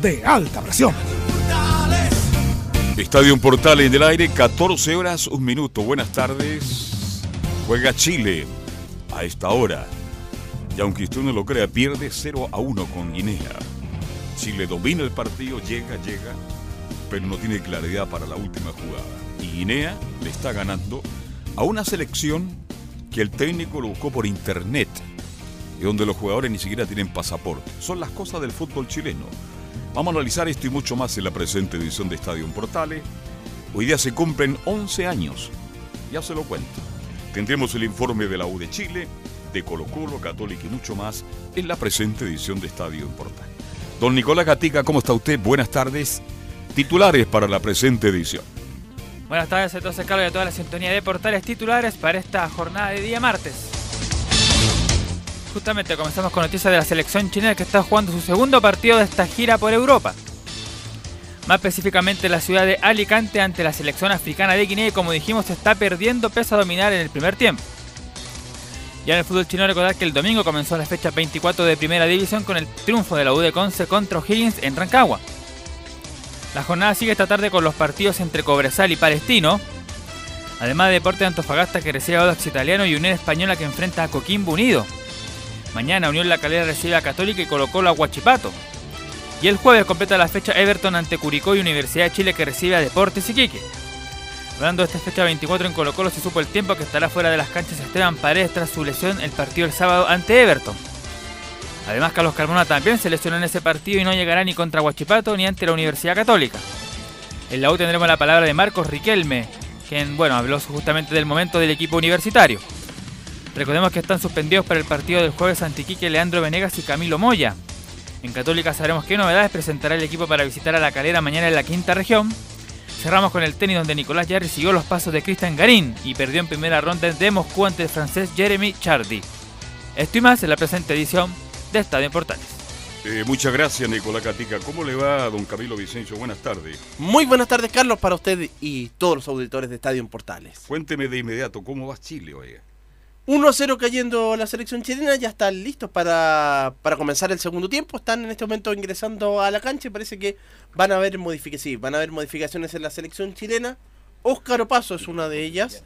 de alta presión. Estadio Portal en el aire, 14 horas, un minuto. Buenas tardes. Juega Chile a esta hora. Y aunque usted no lo crea, pierde 0 a 1 con Guinea. Chile domina el partido, llega, llega, pero no tiene claridad para la última jugada. Y Guinea le está ganando a una selección que el técnico lo buscó por internet y donde los jugadores ni siquiera tienen pasaporte. Son las cosas del fútbol chileno. Vamos a analizar esto y mucho más en la presente edición de Estadio Portales. Hoy día se cumplen 11 años. Ya se lo cuento. Tendremos el informe de la U de Chile, de Colo Colo, Católica y mucho más en la presente edición de Estadio Portales. Don Nicolás Gatica, ¿cómo está usted? Buenas tardes. Titulares para la presente edición. Buenas tardes, entonces Carlos y a toda la sintonía de portales titulares para esta jornada de día martes. Justamente comenzamos con noticias de la selección chilena que está jugando su segundo partido de esta gira por Europa. Más específicamente en la ciudad de Alicante ante la selección africana de Guinea y como dijimos está perdiendo peso a dominar en el primer tiempo. Ya en el fútbol chino recordar que el domingo comenzó la fecha 24 de primera división con el triunfo de la U de Conce contra O'Higgins en Rancagua. La jornada sigue esta tarde con los partidos entre Cobresal y Palestino. Además de Deporte de Antofagasta que recibe a Audax Italiano y Unión Española que enfrenta a Coquimbo Unido. Mañana Unión La Calera recibe a Católica y colocó a Huachipato. Y el jueves completa la fecha Everton ante Curicó y Universidad de Chile que recibe a Deportes Iquique. Hablando esta fecha 24 en Colo Colo se supo el tiempo que estará fuera de las canchas Esteban Paredes tras su lesión el partido el sábado ante Everton. Además Carlos Carmona también se lesionó en ese partido y no llegará ni contra Huachipato ni ante la Universidad Católica. En la U tendremos la palabra de Marcos Riquelme, quien bueno habló justamente del momento del equipo universitario. Recordemos que están suspendidos para el partido del jueves Antiquique Leandro Venegas y Camilo Moya. En Católica sabremos qué novedades presentará el equipo para visitar a la calera mañana en la quinta región. Cerramos con el tenis donde Nicolás ya siguió los pasos de Cristian Garín y perdió en primera ronda de Moscú ante el francés Jeremy Chardy. Esto y más en la presente edición de Estadio en Portales. Eh, muchas gracias, Nicolás Catica. ¿Cómo le va, don Camilo Vicencio? Buenas tardes. Muy buenas tardes, Carlos, para usted y todos los auditores de Estadio en Portales. Cuénteme de inmediato, ¿cómo va Chile hoy? 1-0 cayendo la selección chilena, ya están listos para, para, comenzar el segundo tiempo, están en este momento ingresando a la cancha y parece que van a haber modificaciones, van a haber modificaciones en la selección chilena. Óscar Opaso es una de ellas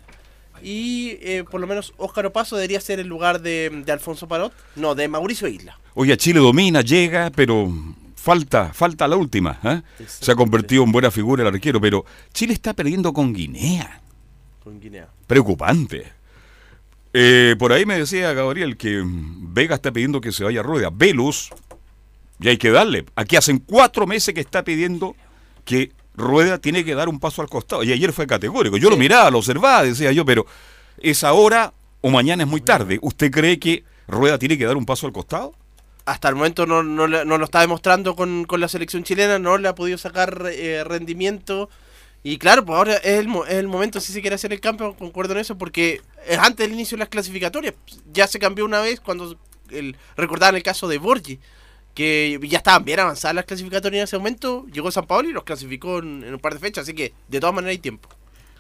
y eh, por lo menos Óscar Opaso debería ser el lugar de, de, Alfonso Parot, no, de Mauricio Isla. Oye, Chile domina, llega, pero falta, falta la última. ¿eh? Se ha convertido en buena figura el arquero, pero Chile está perdiendo con Guinea. Con Guinea. Preocupante. Eh, por ahí me decía Gabriel que Vega está pidiendo que se vaya a Rueda. Velus, y hay que darle. Aquí hacen cuatro meses que está pidiendo que Rueda tiene que dar un paso al costado. Y ayer fue categórico. Yo lo miraba, lo observaba, decía yo, pero ¿es ahora o mañana es muy tarde? ¿Usted cree que Rueda tiene que dar un paso al costado? Hasta el momento no, no, no lo está demostrando con, con, la selección chilena, no le ha podido sacar eh, rendimiento. Y claro, pues ahora es el, es el momento si se quiere hacer el cambio, concuerdo en eso, porque es antes del inicio de las clasificatorias. Ya se cambió una vez cuando el, recordaban el caso de Borgi, que ya estaban bien avanzadas las clasificatorias en ese momento. Llegó San Paolo y los clasificó en, en, un par de fechas, así que de todas maneras hay tiempo.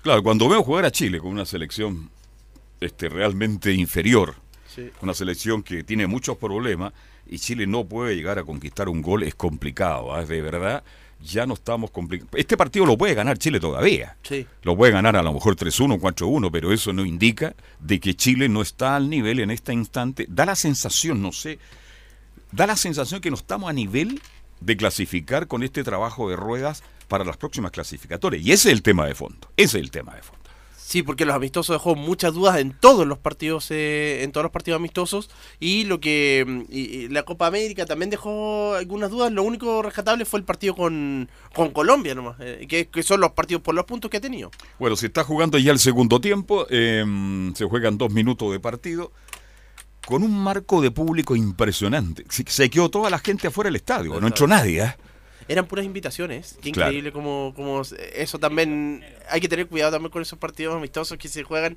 Claro, cuando veo jugar a Chile con una selección este, realmente inferior, sí. una selección que tiene muchos problemas y Chile no puede llegar a conquistar un gol, es complicado, ¿eh? de verdad ya no estamos complicados. Este partido lo puede ganar Chile todavía. Sí. Lo puede ganar a lo mejor 3-1, 4-1, pero eso no indica de que Chile no está al nivel en este instante. Da la sensación, no sé, da la sensación que no estamos a nivel de clasificar con este trabajo de ruedas para las próximas clasificatorias. Y ese es el tema de fondo. Ese es el tema de fondo. Sí, porque los amistosos dejó muchas dudas en todos los partidos, eh, en todos los partidos amistosos y lo que mm, y- y la Copa América también dejó algunas dudas. Lo único rescatable fue el partido con, con Colombia nomás, eh, que, que son los partidos por los puntos que ha tenido. Bueno, se está jugando ya el segundo tiempo, eh, se juegan dos minutos de partido, con un marco de público impresionante. Se, se quedó toda la gente afuera del estadio, no entró nadie. ¿eh? Eran puras invitaciones. Qué Claro. increíble como, como eso también. Hay que tener cuidado también con esos partidos amistosos que se juegan.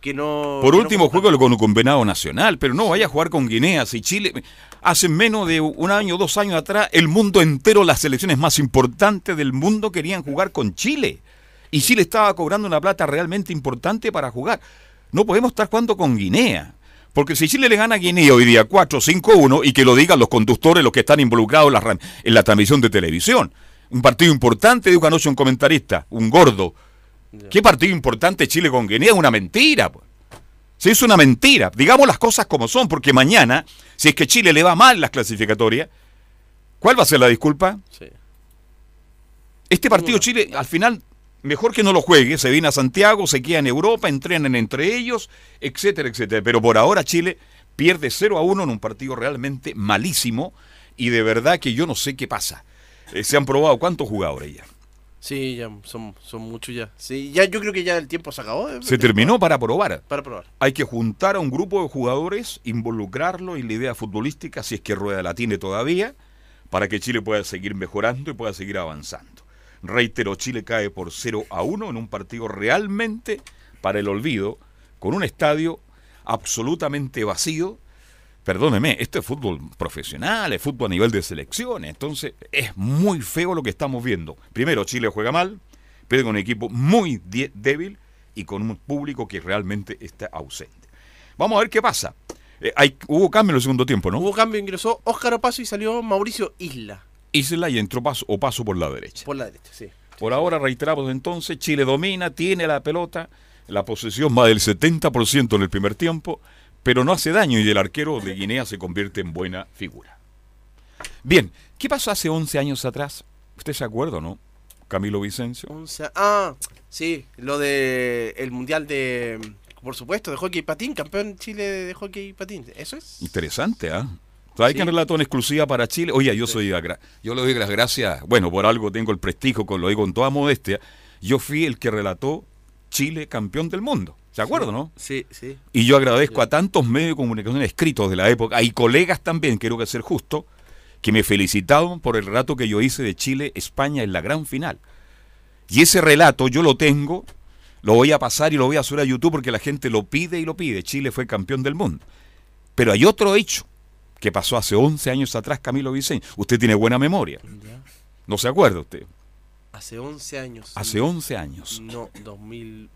Que no. Por que último, juego con un combinado nacional, pero no vaya a jugar con Guinea. Si Chile, hace menos de un año, dos años atrás, el mundo entero, las selecciones más importantes del mundo querían jugar con Chile. Y Chile estaba cobrando una plata realmente importante para jugar. No podemos estar jugando con Guinea. Porque si Chile le gana a Guinea hoy día 4-5-1, y que lo digan los conductores, los que están involucrados en la, ram- en la transmisión de televisión. Un partido importante, dijo anoche un comentarista, un gordo. ¿Qué partido importante Chile con Guinea? Una mentira. pues. Si es una mentira, digamos las cosas como son, porque mañana, si es que Chile le va mal las clasificatorias, ¿cuál va a ser la disculpa? Sí. Este partido Chile, al final, mejor que no lo juegue, se viene a Santiago, se queda en Europa, entrenan entre ellos, etcétera, etcétera. Pero por ahora Chile pierde 0 a 1 en un partido realmente malísimo y de verdad que yo no sé qué pasa. Eh, se han probado cuántos jugadores ya. Sí, ya son, son muchos ya. Sí, ya yo creo que ya el tiempo se acabó. eh, Se terminó para probar. Para probar. Hay que juntar a un grupo de jugadores, involucrarlo en la idea futbolística, si es que Rueda la tiene todavía, para que Chile pueda seguir mejorando y pueda seguir avanzando. Reitero, Chile cae por 0 a 1 en un partido realmente para el olvido, con un estadio absolutamente vacío. Perdóneme, esto es fútbol profesional, es fútbol a nivel de selecciones, entonces es muy feo lo que estamos viendo. Primero, Chile juega mal, pierde con un equipo muy débil y con un público que realmente está ausente. Vamos a ver qué pasa. Eh, hay, hubo cambio en el segundo tiempo, ¿no? Hubo cambio, ingresó Óscar Opaso y salió Mauricio Isla Isla y entró paso o paso por la derecha. por la derecha, sí. Por ahora reiteramos entonces, Chile domina, tiene la pelota, la posesión más del 70% en el primer tiempo, pero no hace daño y el arquero de Guinea se convierte en buena figura. Bien, ¿qué pasó hace 11 años atrás? ¿Usted se acuerda, no? Camilo Vicencio. Once- ah, sí, lo de el mundial de, por supuesto, de hockey y patín, campeón Chile de hockey y patín. Eso es. Interesante, ¿ah? ¿Sabes Sí. relató en exclusiva para Chile? Oye, yo soy yo le doy las gracias, bueno, por algo tengo el prestigio, con lo digo con toda modestia. Yo fui el que relató Chile campeón del mundo. ¿Se acuerdan, no? Sí, sí. Y yo agradezco a tantos medios de comunicación escritos de la época, y colegas también, quiero que ser justo, que me felicitaron por el relato que yo hice de Chile-España en la gran final. Y ese relato yo lo tengo, lo voy a pasar y lo voy a subir a YouTube porque la gente lo pide y lo pide. Chile fue campeón del mundo. Pero hay otro hecho que pasó hace 11 años atrás, Camilo Vicente. Usted tiene buena memoria. ¿No se acuerda usted? Hace 11 años. Hace 11 años. No, 2000.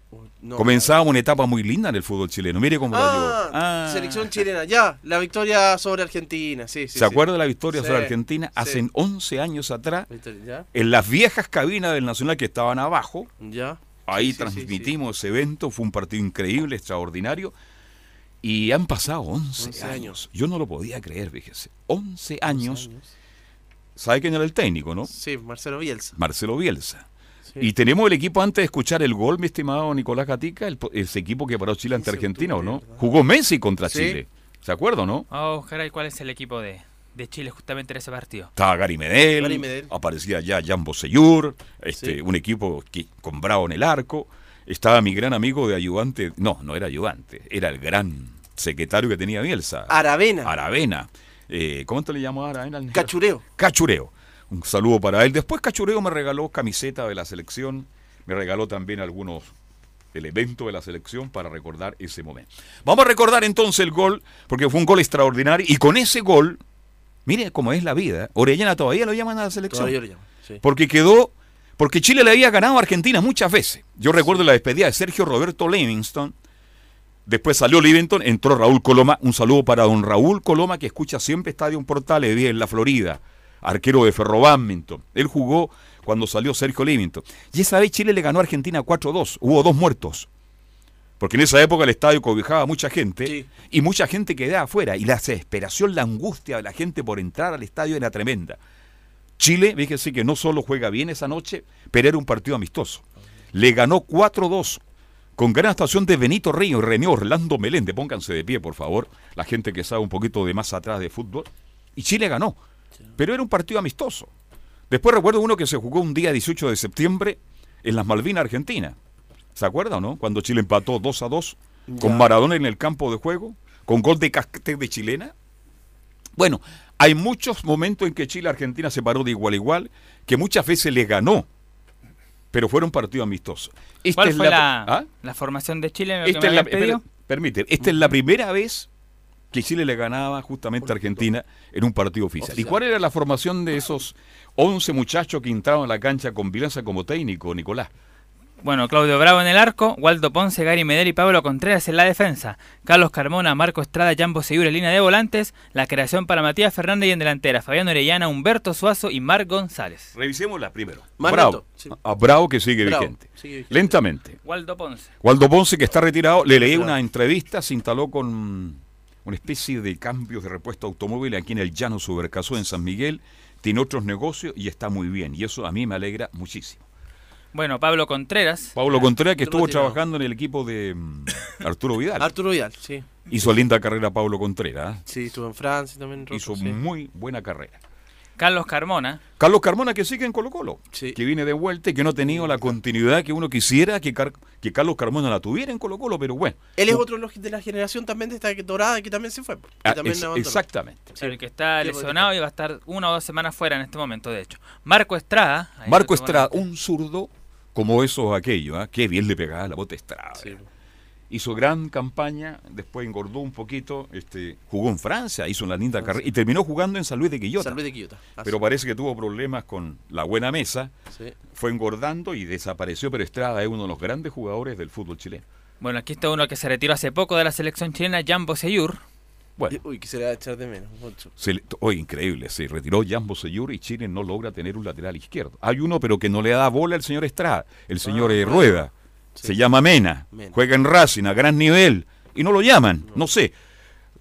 No, Comenzábamos una etapa muy linda en el fútbol chileno. Mire cómo la Ah, llevó. Ah. selección chilena, ya, la victoria sobre Argentina, sí, sí. ¿Se sí. acuerda de la victoria Sí, sobre Argentina? Hace 11 años atrás, Ya, en las viejas cabinas del Nacional que estaban abajo, ya. ahí transmitimos ese evento, fue un partido increíble, extraordinario, y han pasado 11, 11 años. años. Yo no lo podía creer, fíjese. 11 sí, sí. años. ¿Sabe quién era el técnico, no? Sí, Marcelo Bielsa. Marcelo Bielsa. Sí. Y tenemos el equipo antes de escuchar el gol, mi estimado Nicolás Gatica, el, po- ese equipo que paró Chile ante 15 de Argentina, ¿o no? Jugó Messi contra Sí. Chile. ¿Se acuerda o no? Vamos a buscar ahí cuál es el equipo de, de Chile justamente en ese partido. Estaba Gary Medel, Gary Medel. aparecía ya Jan Bosellur, este, Sí. un equipo que, con Bravo en el arco. Estaba mi gran amigo de ayudante, no, no era ayudante, era el gran secretario que tenía Bielsa, Aravena. Aravena. Eh, ¿Cómo te le llamó a Aravena? Cachureo. Cachureo. Un saludo para él. Después Cachureo me regaló camiseta de la selección, me regaló también algunos elementos de la selección para recordar ese momento. Vamos a recordar entonces el gol, porque fue un gol extraordinario, y con ese gol, mire cómo es la vida, Orellana todavía lo llaman a la selección. Todavía lo llamo. Sí. Porque quedó, porque Chile le había ganado a Argentina muchas veces. Yo recuerdo la despedida de Sergio Roberto Livingston. Después salió Livingston, entró Raúl Coloma. Un saludo para don Raúl Coloma, que escucha siempre Estadio Portales, vive en la Florida, arquero de Ferro Badminton. Él jugó cuando salió Sergio Livingston. Y esa vez Chile le ganó a Argentina 4-2. Hubo dos muertos. Porque en esa época el estadio cobijaba a mucha gente Sí. y mucha gente quedaba afuera. Y la desesperación, la angustia de la gente por entrar al estadio era tremenda. Chile, fíjese que no solo juega bien esa noche, pero era un partido amistoso. Le ganó 4-2 con gran actuación de Benito Río y René Orlando Meléndez. Pónganse de pie, por favor, la gente que sabe un poquito de más atrás de fútbol. Y Chile ganó, pero era un partido amistoso. Después recuerdo uno que se jugó un día 18 de septiembre en las Malvinas, Argentina. ¿Se acuerda o no? Cuando Chile empató 2 a 2 con Maradona en el campo de juego, con gol de casquete de chilena. Bueno, hay muchos momentos en que Chile-Argentina se paró de igual a igual, que muchas veces le ganó, pero fueron partidos amistosos. Esta ¿Cuál fue la, ¿ah? la, formación de Chile? En lo esta es la, permite, esta es la primera vez que Chile le ganaba justamente a Argentina en un partido oficial. ¿Y cuál era la formación de esos 11 muchachos que entraron a la cancha con Vilanza como técnico, Nicolás? Bueno, Claudio Bravo en el arco, Waldo Ponce, Gary Medel y Pablo Contreras en la defensa, Carlos Carmona, Marco Estrada, Jambo Segura en línea de volantes, la creación para Matías Fernández y en delantera, Fabián Orellana, Humberto Suazo y Marc González. Revisémosla primero. Bravo, a Bravo que sigue, vigente. Lentamente. Waldo Ponce. Waldo Ponce que está retirado, le leí una entrevista, se instaló con una especie de cambios de repuesto automóvil aquí en el Llano Supercasó en San Miguel, tiene otros negocios y está muy bien y eso a mí me alegra muchísimo. Bueno, Pablo Contreras. Pablo Contreras, que estuvo trabajando en el equipo de mm, Arturo Vidal. Arturo Vidal, sí. Hizo linda carrera Pablo Contreras. Sí, estuvo en Francia también. Hizo muy buena carrera. Carlos Carmona. Carlos Carmona que sigue en Colo Colo, que viene de vuelta y que no ha tenido la continuidad que uno quisiera que, que Carlos Carmona la tuviera en Colo Colo, pero bueno. Él es otro de la generación también de esta dorada que también se fue. Ah, exactamente. el que está lesionado y va a estar una o dos semanas fuera en este momento, de hecho. Marco Estrada. Marco Estrada, un zurdo como eso o aquello, ¿eh? qué bien le pegaba la bota Estrada. Sí hizo gran campaña, después engordó un poquito, este, jugó en Francia, hizo una linda ah, carrera y terminó jugando en San Luis de Quillota. Ah, pero parece que tuvo problemas con la buena mesa, fue engordando y desapareció, pero Estrada es uno de los grandes jugadores del fútbol chileno. Bueno, aquí está uno que se retiró hace poco de la selección chilena, Jambo Seyur. Bueno, Uy, quisiera echar de menos. Mucho. hoy increíble, se retiró Jambo Seyur y Chile no logra tener un lateral izquierdo. Hay uno, pero que no le da bola al señor Estrada, el señor ah, eh, Rueda. Se llama Mena, juega en Racing a gran nivel y no lo llaman, no, sé.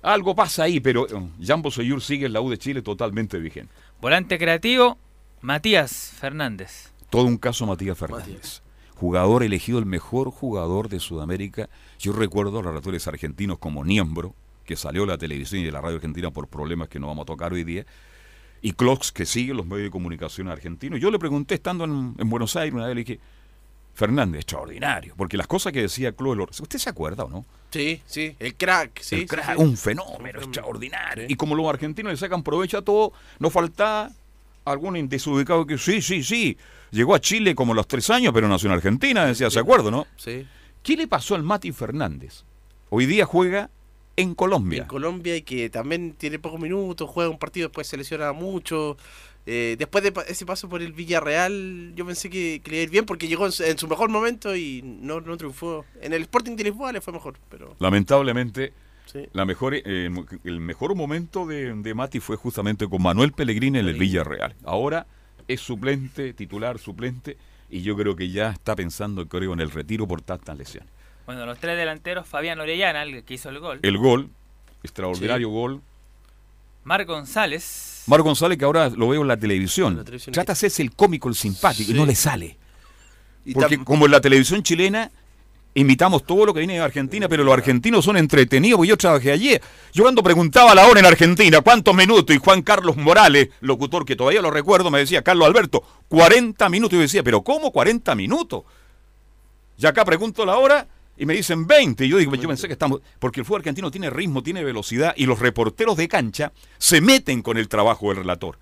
Algo pasa ahí, pero eh, Jambo Seyur sigue en la U de Chile totalmente vigente. Volante creativo, Matías Fernández. Todo un caso Matías Fernández. Jugador elegido el mejor jugador de Sudamérica. Yo recuerdo a los relatores argentinos como Niembro, que salió de la televisión y de la radio argentina por problemas que no vamos a tocar hoy día, y Clocks, que sigue los medios de comunicación argentinos. Yo le pregunté, estando en, en Buenos Aires, una vez le dije, Fernández, extraordinario, porque las cosas que decía Chloe ¿usted se acuerda o no? Sí, sí, el crack, sí. El crack, un fenómeno extraordinario. Y como los argentinos le sacan provecho a todo, no falta algún desubicado que sí, sí, sí, llegó a Chile como a los tres años, pero nació en Argentina, decía, ¿se acuerda, no? Sí. ¿Qué le pasó al Mati Fernández? Hoy día juega en Colombia. En Colombia y que también tiene pocos minutos, juega un partido, después se lesiona mucho. Eh, después de ese paso por el Villarreal, yo pensé que, le iba a ir bien porque llegó en su, mejor momento y no, no, triunfó. En el Sporting de Lisboa le fue mejor. pero Lamentablemente, la mejor, eh, el mejor momento de, Mati fue justamente con Manuel Pellegrini en el Villarreal. Ahora es suplente, titular, suplente, y yo creo que ya está pensando creo, en el retiro por tantas lesiones. Bueno, los tres delanteros, Fabián Orellana, el que hizo el gol. El gol, extraordinario gol. Mar González Mar González, que ahora lo veo en la televisión, trata de hacerse el cómico, el simpático, y no le sale. Porque como en la televisión chilena, imitamos todo lo que viene de Argentina, pero los argentinos son entretenidos, porque yo trabajé ayer. Yo cuando preguntaba a la hora en Argentina, ¿cuántos minutos? Y Juan Carlos Morales, locutor que todavía lo recuerdo, me decía, Carlos Alberto, 40 minutos. Y yo decía, ¿pero cómo 40 minutos? Y acá pregunto la hora y me dicen 20. Y yo digo, yo pensé que estamos. Porque el fútbol argentino tiene ritmo, tiene velocidad y los reporteros de cancha se meten con el trabajo del relator.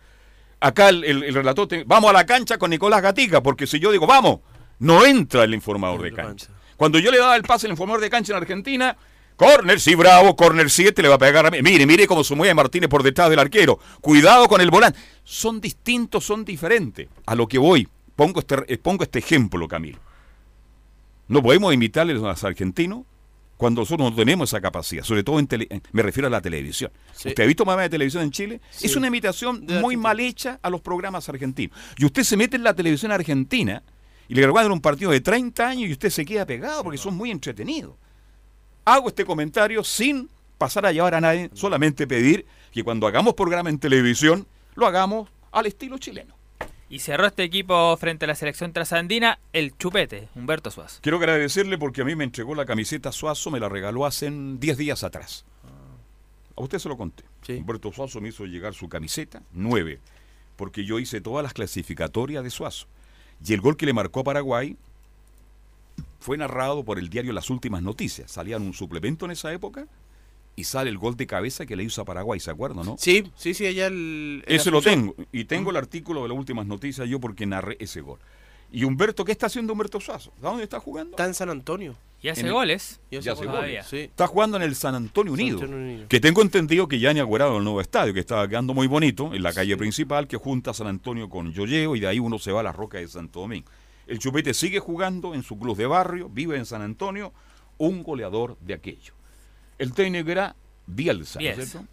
Acá el, relator, vamos a la cancha con Nicolás Gatica, porque si yo digo, vamos, no entra el informador de cancha. Cuando yo le daba el pase al informador de cancha en Argentina, Corner, sí, bravo, corner 7 le va a pegar a mí. Mire, mire cómo se mueve Martínez por detrás del arquero. Cuidado con el volante. Son distintos, son diferentes. A lo que voy, pongo este, pongo este ejemplo, Camilo. No podemos imitarle a los argentinos cuando nosotros no tenemos esa capacidad, sobre todo en me refiero a la televisión. ¿Usted ha visto más de televisión en Chile? Es una imitación muy mal hecha a los programas argentinos. Y usted se mete en la televisión argentina y le graban un partido de 30 años y usted se queda pegado porque son muy entretenidos. Hago este comentario sin pasar a llevar a nadie, solamente pedir que cuando hagamos programa en televisión lo hagamos al estilo chileno. Y cerró este equipo frente a la selección trasandina el chupete, Humberto Suazo. Quiero agradecerle porque a mí me entregó la camiseta Suazo, me la regaló hace 10 días atrás. A usted se lo conté. Sí. Humberto Suazo me hizo llegar su camiseta, 9, porque yo hice todas las clasificatorias de Suazo. Y el gol que le marcó a Paraguay fue narrado por el diario Las Últimas Noticias. Salía en un suplemento en esa época y sale el gol de cabeza que le hizo a Paraguay, ¿se acuerdan, no? Sí, sí, sí, allá el. en Ese lo tengo. Y tengo el artículo de las últimas noticias yo porque narré ese gol. Y Humberto, ¿qué está haciendo Humberto Suazo? ¿A dónde está jugando? Está en San Antonio. Y hace En el- goles. Y Ya hace hace goles, goles. Sí. Está jugando en el San Antonio Unido. San Antonio Unido. Que tengo entendido que ya han inaugurado el nuevo estadio, que estaba quedando muy bonito, en la calle principal, que junta San Antonio con Yoyeo, y de ahí uno se va a la roca de Santo Domingo. El Chupete sigue jugando en su club de barrio, vive en San Antonio, un goleador de aquello. El técnico era Bielsa, ¿no es Bielsa. cierto?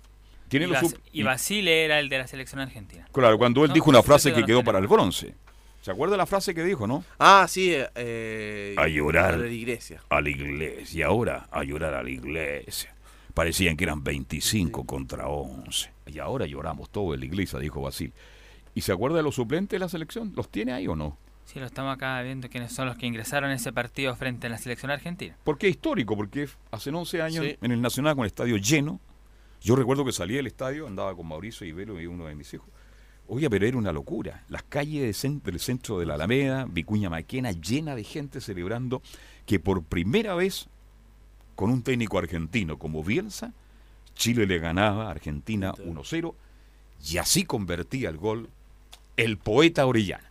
Tiene Y, los Bas- sub- y Basile era el de la selección argentina. Claro, cuando él No, dijo una frase que quedó para el bronce. ¿Se acuerda la frase que dijo, no? Ah, sí. eh, Eh, A llorar. a la iglesia. a la iglesia. Y ahora a llorar a la iglesia. Parecían que eran 25 contra 11. Y ahora lloramos todo en la iglesia, dijo Basil. ¿Y se acuerda de los suplentes de la selección? ¿Los tiene ahí o no? Sí, lo estamos acá viendo quiénes son los que ingresaron en ese partido frente a la selección argentina. Porque es histórico, porque hace 11 años Sí. en el Nacional con el estadio lleno. Yo recuerdo que salí del estadio, andaba con Mauricio y Velo y uno de mis hijos. Oye, pero era una locura. Las calles de cen- del centro de la Alameda, Vicuña Maquena, llena de gente celebrando que por primera vez, con un técnico argentino como Bielsa, Chile le ganaba a Argentina 1-0 y así convertía el gol el poeta Orellana.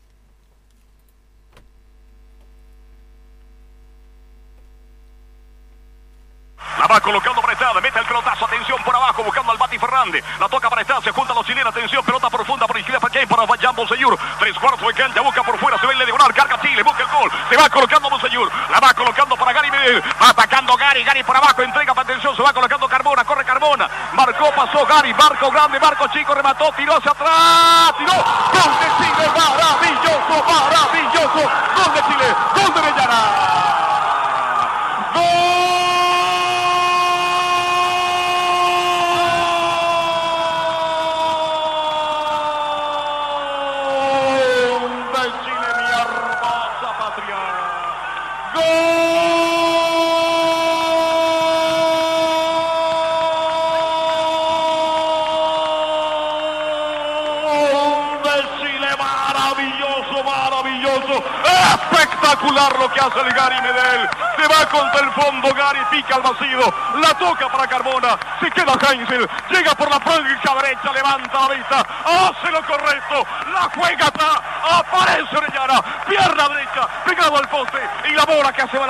La va colocando para Estrada, mete el pelotazo, atención por abajo, buscando al Bati Fernández. La toca para Estrada, se juntan los chilenos, atención, pelota profunda por izquierda para Kane, para Jan Bonseyur. Tres cuartos de cancha, busca por fuera, se ve el diagonal, carga Chile, busca el gol. Se va colocando Bonseyur, la va colocando para Gary. Va atacando Gary, Gary por abajo, entrega para atención, se va colocando Carbona, corre Carbona. Marcó, pasó Gary, marco grande, marco chico, remató, tiró hacia atrás, tiró. Gol de Chile, maravilloso, maravilloso. Gol de Chile, gol de Orellana. ¡Gol ¡Espectacular lo que hace el Gary Medel! Se va contra el fondo, Gary pica al vacío, la toca para Carbona, se queda Heinzel, llega por la franja derecha, levanta la vista, hace lo correcto, la juega atrás, aparece Orellana, pierna derecha, pegado al poste, y la bola que hace va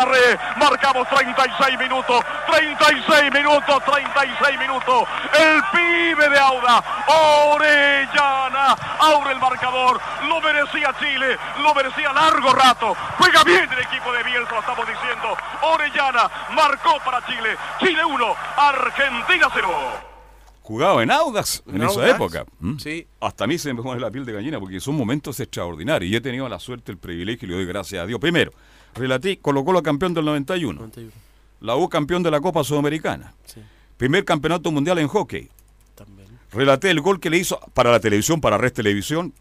marcamos 36 minutos, 36 minutos, 36 minutos, el pibe de Auda, Orellana, abre el marcador, lo merecía Chile, lo merecía largo rato, juega bien el equipo de Bielsa, lo estamos diciendo, Orellana marcó para Chile, Chile 1, Argentina 0. Jugaba en Audax en, ¿En esa Audax? época. ¿m? Sí. Hasta a mí se me pone la piel de gallina porque son momentos extraordinarios. Y he tenido la suerte, el privilegio y le doy gracias a Dios. Primero, Relatí colocó la campeón del 91. 91. La U campeón de la Copa Sudamericana. Sí, Primer campeonato mundial en hockey. también. Relaté el gol que le hizo para la televisión, para Red Televisión.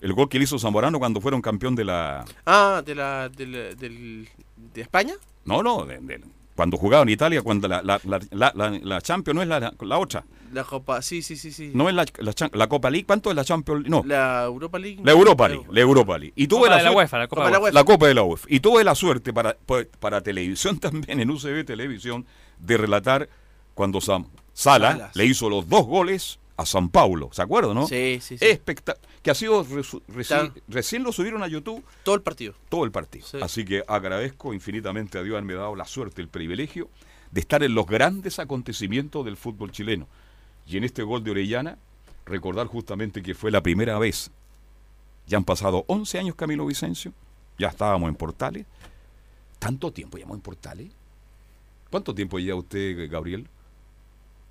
El gol que le hizo Zamorano cuando fueron campeón de la. Ah, de la, de la- del- de España. No, no, de- de- cuando jugaba en Italia, cuando la, la, la, la, Champions no es la, la otra. La Copa, sí, sí, sí, sí. No es la, la, Cha- la Copa League. ¿Cuánto es la Champions League? No, La Europa League. la Europa League. La Europa League. Y tuve Copa la de la suerte- UEFA, la Copa, Copa de la UEFA. la Copa de la UEFA. Y tuve la suerte para, para, para televisión también, en UCB Televisión, de relatar cuando Sam Sala Salas. le hizo los dos goles a San Paulo. ¿Se acuerdan, no? Sí, sí, sí. Espectac- que ha sido reci- Tan- recién lo subieron a YouTube Todo el partido. todo el partido. Sí. Así que agradezco infinitamente a Dios haberme dado la suerte, el privilegio de estar en los grandes acontecimientos del fútbol chileno. Y en este gol de Orellana, recordar justamente que fue la primera vez. Ya han pasado 11 años Camilo Vicencio, ya estábamos en Portales. ¿Tanto tiempo llevamos en Portales? ¿Cuánto tiempo lleva usted, Gabriel?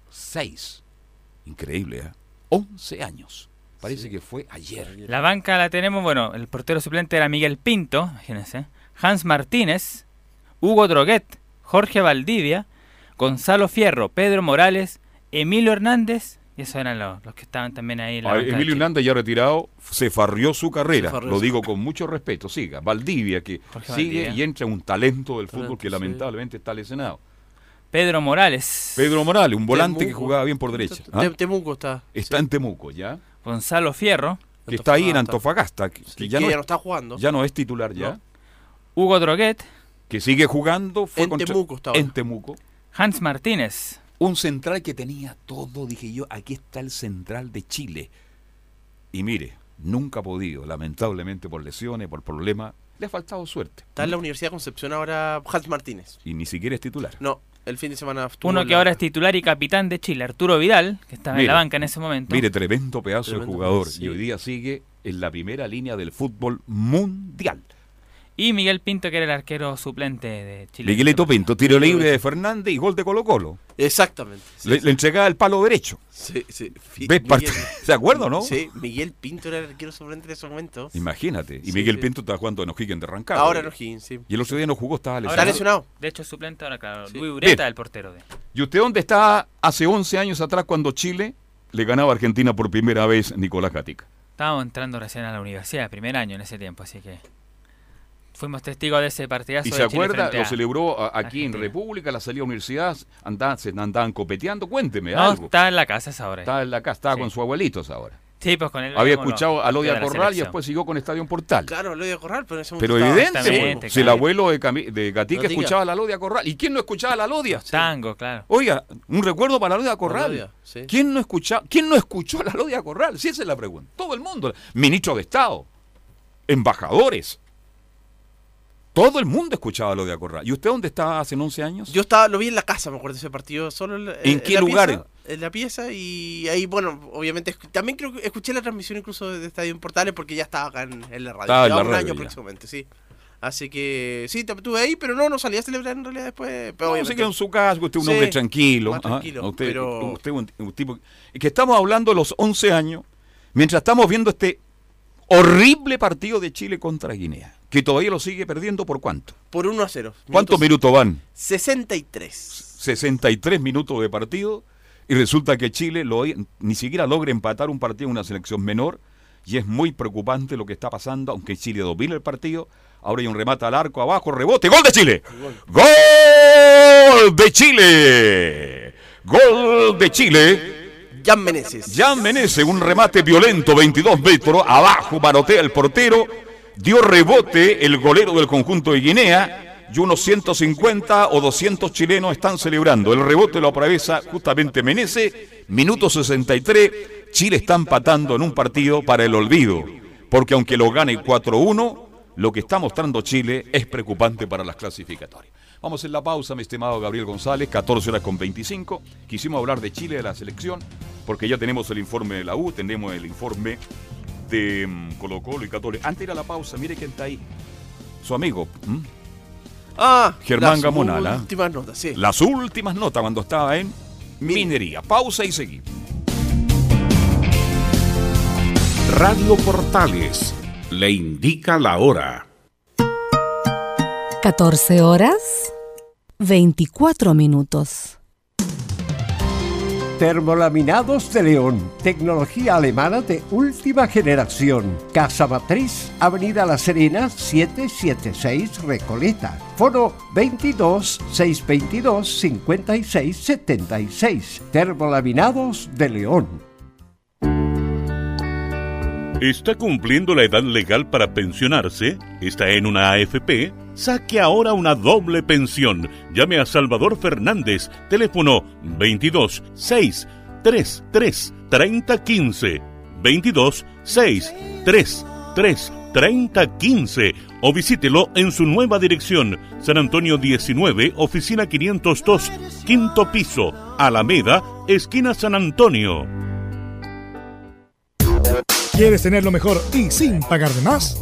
Seis. Increíble, ¿eh? 11 años. Parece que fue ayer. La banca la tenemos, bueno, el portero suplente era Miguel Pinto, imagínense, Hans Martínez, Hugo Droguet, Jorge Valdivia, Gonzalo Fierro, Pedro Morales, Emilio Hernández Y esos eran los, los que estaban también ahí. En la Ah, Emilio. Hernández ya retirado, se farrió su carrera. Farrió Lo su digo con mucho respeto. Siga. Valdivia, que Jorge sigue Valdivia. y entra un talento del fútbol que sí. lamentablemente está lesionado. Pedro Morales. Pedro Morales, un volante que jugaba bien por derecha. ¿ah? Temuco está. Está en Temuco, ¿ya? Gonzalo Fierro. Que está ahí en Antofagasta. Que, ya, que no, ya no es- está jugando. ya no es titular ya. No. Hugo Droguet. Que sigue jugando. Fue En contra- Temuco está ahora. En Temuco. Hans Martínez. Un central que tenía todo, dije yo, aquí está el central de Chile. Y mire, nunca ha podido, lamentablemente por lesiones, por problemas, le ha faltado suerte. Está en la Universidad de Concepción ahora Hans Martínez. Y ni siquiera es titular. No, el fin de semana estuvo Uno que la- ahora es titular y capitán de Chile, Arturo Vidal, que estaba en la banca en ese momento. Mire, tremendo pedazo de jugador. pedazo, sí. Y hoy día sigue en la primera línea del fútbol mundial. Y Miguel Pinto, que era el arquero suplente de Chile. Miguelito Pinto, tiro libre de Fernández y gol de Colo Colo. Exactamente. sí, Le, sí. le entregaba el palo derecho. Sí, sí. ¿Ves? Miguel- ¿Se acuerda, no? Sí, Miguel Pinto era el arquero suplente en ese momento. Imagínate. Y Sí, Miguel sí. Pinto está jugando en O'Higgins de Rancagua. Ahora no Higgins, sí. Y el otro día no jugó, estaba Ahora lesionado. Está lesionado. De hecho, suplente ahora, claro. Sí. Luis Ureta, Bien. el portero de. ¿Y usted dónde está hace 11 años atrás cuando Chile le ganaba a Argentina por primera vez Nicolás Gatica? Estábamos entrando recién a la universidad, primer año en ese tiempo, así que fuimos testigos de ese partidazo ¿Y de se Chile acuerda? Lo celebró a- aquí en. República, la salida a universidad, andaban, se andaban copeteando. Cuénteme No, algo. está en la casa esa hora. Estaba en la casa, estaba Sí. con sus abuelitos ahora. Sí, pues con él. Había escuchado a Lodia Corral y después siguió con Estadio Portal. Claro, lo de Corral, pero en ese Pero evidente, Exactamente, pues, si el claro. abuelo de, Cami- de Gatica escuchaba a la Lodia Corral. ¿Y quién no escuchaba a la Lodia? Tango, claro. Oiga, un recuerdo para la Lodia Corral. Lodia, sí. ¿Quién no escucha, ¿Quién no escuchó a la Lodia Corral? Sí, esa es la pregunta. Todo el mundo. Ministro de Estado, embajadores. Todo el mundo escuchaba a Lodia Corral. ¿Y usted dónde estaba hace 11 años? Yo estaba, lo vi en la casa, me acuerdo de ese partido, solo en, la- ¿En qué la lugar? pieza, en la pieza y ahí, bueno, obviamente, también creo que escuché la transmisión incluso de Estadio Portales porque ya estaba acá en, en la radio. Estaba en la un radio año ya. próximamente, sí. Así que sí, te- estuve ahí, pero no, no salí a celebrar en realidad después. Pero No, se quedó en su casa, usted es un Sí, hombre tranquilo. más ajá. tranquilo, usted, pero- usted un, un tipo... y que estamos hablando de los 11 años, mientras estamos viendo este horrible partido de Chile contra Guinea, que todavía lo sigue perdiendo por cuánto. Por 1 a 0. ¿Cuántos minutos van? 63. 63 minutos de partido y resulta que Chile lo- ni siquiera logra empatar un partido en una selección menor y es muy preocupante lo que está pasando, aunque Chile domina el partido. Ahora hay un remate al arco abajo, rebote, gol de Chile. Gol de Chile. Gol de Chile. Jan Meneses. Jan Menezes, un remate violento, 22 metros, abajo, manotea el portero, dio rebote el golero del conjunto de Guinea y unos 150 o 200 chilenos están celebrando. El rebote lo atraviesa justamente Menezes, minuto 63, Chile está empatando en un partido para el olvido, porque aunque lo gane 4-1, lo que está mostrando Chile es preocupante para las clasificatorias. Vamos en la pausa, mi estimado Gabriel González, 14 horas con 25. Quisimos hablar de Chile, de la selección, porque ya tenemos el informe de la U, tenemos el informe de mm, Colo Colo y Católica. Antes de ir a la pausa, mire quién está ahí. Su amigo, ¿m? Ah, Germán las Gamonal, ¿ah? Últimas notas, sí. las últimas notas cuando estaba en Minería. Pausa y seguimos. Radio Portales le indica la hora. 14 horas 24 minutos. Termolaminados de León, tecnología alemana de última generación. Casa Matriz, Avenida La Serena, 776 Recoleta. Foro 22 622 56 76. Termolaminados de León. ¿Está cumpliendo la edad legal para pensionarse? ¿Está en una AFP? Saque ahora una doble pensión. Llame a Salvador Fernández, teléfono 22 6 33 30 15 22 6 3 3 30 15 o visítelo en su nueva dirección, San Antonio 19, oficina 502, quinto piso, Alameda, esquina San Antonio. ¿Quieres tener lo mejor y sin pagar de más?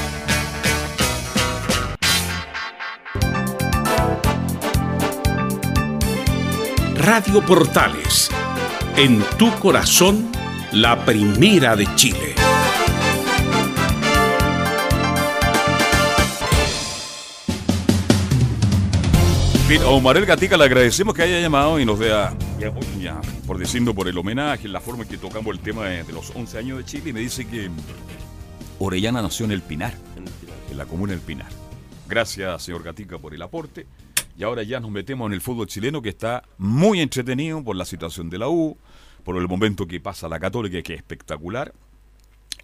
Radio Portales, en tu corazón, la primera de Chile. Omar Gatica le agradecemos que haya llamado y nos vea, por diciendo por el homenaje, la forma en que tocamos el tema de, de los 11 años de Chile, y me dice que Orellana nació en el Pinar, en la comuna del Pinar. Gracias, señor Gatica, por el aporte. Y ahora ya nos metemos en el fútbol chileno que está muy entretenido por la situación de la U, por el momento que pasa la Católica, que es espectacular,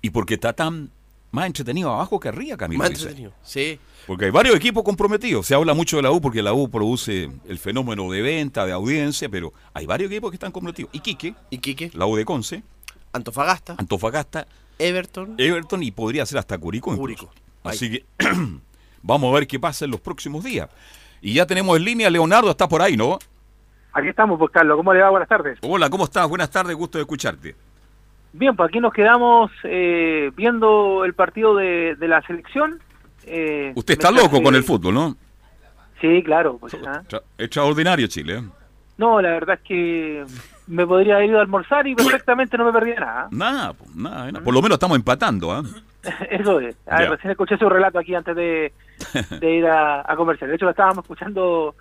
y porque está tan más entretenido abajo que arriba, Camilo. Más entretenido. Sí. Porque hay varios equipos comprometidos. Se habla mucho de la U porque la U produce el fenómeno de venta, de audiencia, pero hay varios equipos que están comprometidos. Iquique, Iquique, la U de Conce, Antofagasta, Antofagasta, Everton, Everton y podría ser hasta Curicó. Curicó. Así que vamos a ver qué pasa en los próximos días. Y ya tenemos en línea, Leonardo, está por ahí, ¿no? Aquí estamos, pues Carlos, ¿cómo le va? Buenas tardes. Hola, ¿cómo estás? Buenas tardes, gusto de escucharte. Bien, pues aquí nos quedamos eh, viendo el partido de, de la selección. eh, Usted está loco con el fútbol, ¿no? Sí, claro. Pues. Extra- Extraordinario Chile. ¿eh? No, la verdad es que me podría haber ido a almorzar y perfectamente no me perdía nada. Nada, po, nada, nada. por lo menos estamos empatando. ¿ah? Eso es. A ver, Ya. recién escuché su relato aquí antes de, de ir a, a comercial. De hecho, lo estábamos escuchando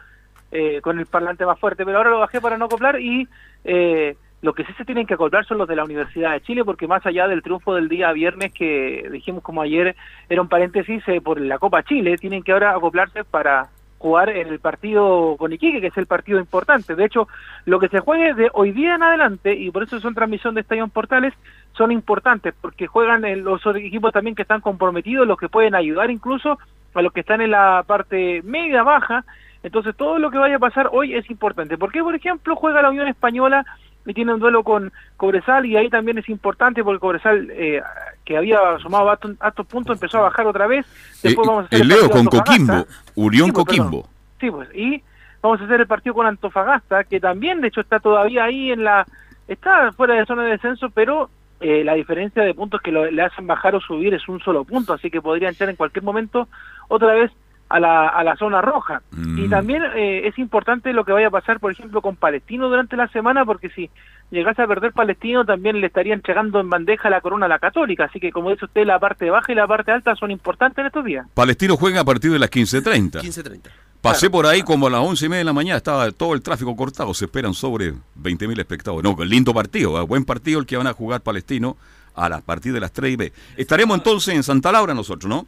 eh, con el parlante más fuerte, pero ahora lo bajé para no acoplar y eh, lo que sí se tienen que acoplar son los de la Universidad de Chile, porque más allá del triunfo del día viernes que dijimos como ayer era un paréntesis eh, por la Copa Chile, tienen que ahora acoplarse para jugar en el partido con Iquique, que es el partido importante. De hecho, lo que se juegue de hoy día en adelante, y por eso son transmisión de Estadio Portales, son importantes, porque juegan en los equipos también que están comprometidos, los que pueden ayudar incluso a los que están en la parte media baja. Entonces, todo lo que vaya a pasar hoy es importante. Porque, por ejemplo, juega la Unión Española y tiene un duelo con Cobresal, y ahí también es importante porque Cobresal, eh, que había sumado altos, puntos, empezó a bajar otra vez. Después Eh, vamos a hacer el Leo con. Coquimbo, Unión Sí, pues, perdón. Coquimbo. Sí, pues, y vamos a hacer el partido con Antofagasta, que también, de hecho, está todavía ahí en la... Está fuera de zona de descenso, pero eh, la diferencia de puntos que lo- le hacen bajar o subir es un solo punto, así que podría entrar en cualquier momento otra vez a la, a la zona roja. Mm. Y también eh, es importante lo que vaya a pasar, por ejemplo, con Palestino durante la semana, porque si llegase a perder Palestino, también le estaría entregando en bandeja la corona a la Católica. Así que, como dice usted, la parte baja y la parte alta son importantes en estos días. Palestino juega a partir de las 15.30. 15-30. Pasé por ahí como a las once y media de la mañana, estaba todo el tráfico cortado, se esperan sobre 20.000 espectadores. No, lindo partido, ¿eh? buen partido el que van a jugar Palestino a la partir de las 3 y B. Estaremos entonces en Santa Laura nosotros, ¿no?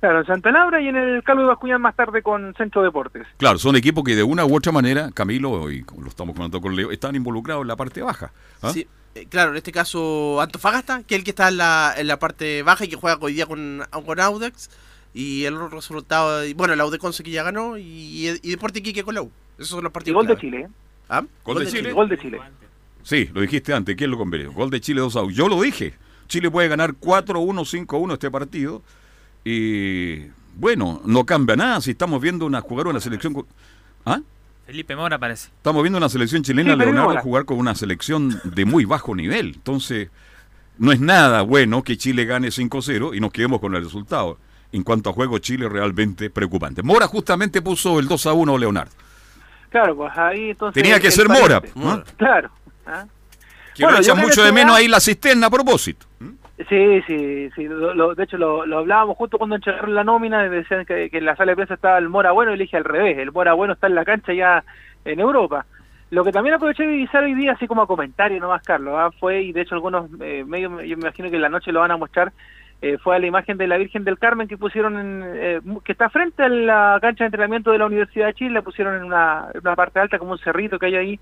Claro, en Santa Laura y en el Calvo de Bascuñán más tarde con Centro Deportes. Claro, son equipos que de una u otra manera, Camilo, y lo estamos comentando con Leo, están involucrados en la parte baja. ¿ah? Sí, eh, claro, en este caso Antofagasta, que es el que está en la, en la parte baja y que juega hoy día con, con Audax. Y el otro resultado, y bueno, la U de Conce que ya ganó y, y Deporte Iquique con la U. Esos son los Y partidos. gol de. Chile. ¿Ah? Gol de Chile. Gol de Chile. Sí, lo dijiste antes, ¿quién lo convenió? Gol de Chile 2 a 1. Yo lo dije. Chile puede ganar 4-1, 5-1 este partido. Y bueno, no cambia nada si estamos viendo una jugar una selección. con- ¿Ah? Felipe Mora parece. Estamos viendo una selección chilena, Sí, Leonardo, jugar con una selección de muy bajo nivel. Entonces, no es nada bueno que Chile gane 5-0 y nos quedemos con el resultado. En cuanto a juego, Chile realmente preocupante. Mora justamente puso el 2-1 Leonardo. Claro, pues ahí entonces... Tenía que ser Mora. ¿no? Claro. ¿ah? Que Bueno, lo echan mucho de menos ahí la cisterna a propósito. Sí, sí, sí. lo- lo- de hecho, lo, lo hablábamos justo cuando entregaron la nómina, y decían que, que en la sala de prensa estaba el Mora Bueno, y le dije al revés, el Mora Bueno está en la cancha ya en Europa. Lo que también aproveché de divisar hoy día, así como a comentario nomás, Carlos, ¿ah? fue, y de hecho algunos eh, medios, yo me imagino que en la noche lo van a mostrar, eh, fue a la imagen de la Virgen del Carmen que pusieron, en, eh, que está frente a la cancha de entrenamiento de la Universidad de Chile, la pusieron en una, parte alta como un cerrito que hay ahí,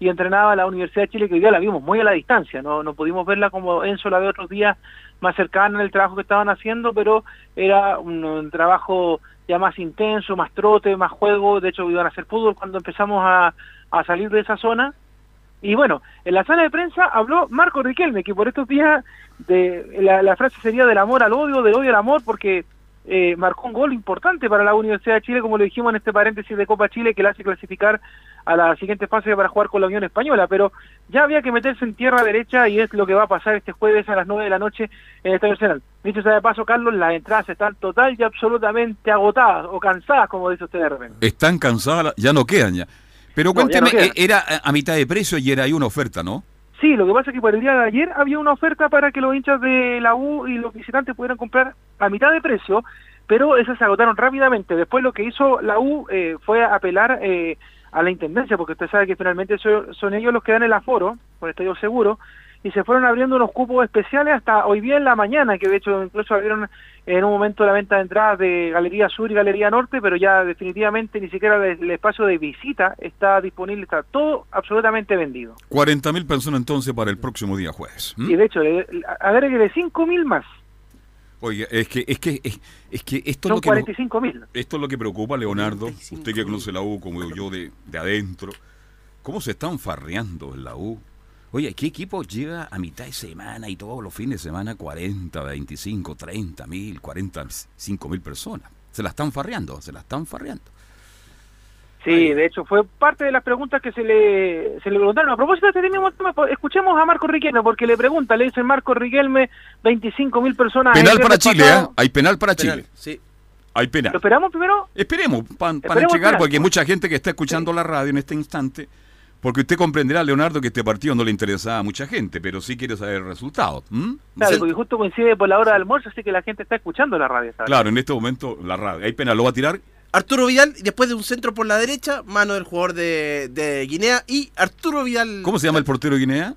y entrenaba la Universidad de Chile, que hoy día la vimos muy a la distancia, no, no pudimos verla como Enzo la de otros días más cercana en el trabajo que estaban haciendo, pero era un, un, trabajo ya más intenso, más trote, más juego, de hecho iban a hacer fútbol cuando empezamos a, a salir de esa zona. Y bueno, en la sala de prensa habló Marco Riquelme, que por estos días de, la, la frase sería del amor al odio, del odio al amor, porque eh, marcó un gol importante para la Universidad de Chile, como lo dijimos en este paréntesis de Copa Chile, que le hace clasificar a la siguiente fase para jugar con la Unión Española, pero ya había que meterse en tierra derecha y es lo que va a pasar este jueves a las 9 de la noche en el Estadio Nacional. Dicho sea de paso, Carlos, las entradas están total y absolutamente agotadas o cansadas, como dice usted de repente. Están cansadas, ya no quedan ya. Pero cuénteme, no eh, era a mitad de precio y era ahí una oferta, ¿no? Sí, lo que pasa es que para el día de ayer había una oferta para que los hinchas de la U y los visitantes pudieran comprar a mitad de precio, pero esas se agotaron rápidamente. Después lo que hizo la U eh, fue apelar eh, a la Intendencia, porque usted sabe que finalmente so- son ellos los que dan el aforo, por estadio seguro, y se fueron abriendo unos cupos especiales hasta hoy día en la mañana, que de hecho incluso abrieron en un momento la venta de entradas de Galería Sur y Galería Norte, pero ya definitivamente ni siquiera el, el espacio de visita está disponible, está todo absolutamente vendido. 40 mil personas entonces para el próximo día jueves. ¿m? Y de hecho, le- le- agréguele 5.000 más, Oye, es que, es que, es, es que esto es son lo que nos- 45.000. Esto es lo que preocupa a Leonardo, usted que conoce la U como yo de, de adentro. ¿Cómo se están farreando en la U? Oye, ¿qué equipo llega a mitad de semana y todos los fines de semana 40, 25, 30 mil, 45 mil personas? Se la están farreando, se la están farreando. Sí, de hecho fue parte de las preguntas que se le, se le preguntaron. A propósito de este mismo tema, escuchemos a Marco Riquelme, porque le pregunta, le dice Marco Riquelme, 25 mil personas. Penal para Chile. ¿eh? Hay penal para Penal, Chile. sí. Hay penal. ¿Lo esperamos primero? Esperemos pa- para llegar, penal. porque hay mucha gente que está escuchando la radio en este instante. Porque usted comprenderá, Leonardo, que este partido no le interesaba a mucha gente, pero sí quiere saber el resultado. Claro, Sí. porque justo coincide por la hora de almuerzo, así que la gente está escuchando la radio. ¿sabes? Claro, en este momento la radio. Hay penal, lo va a tirar. Arturo Vidal, después de un centro por la derecha, mano del jugador de, de Guinea, y Arturo Vidal... ¿Cómo se llama el portero de Guinea?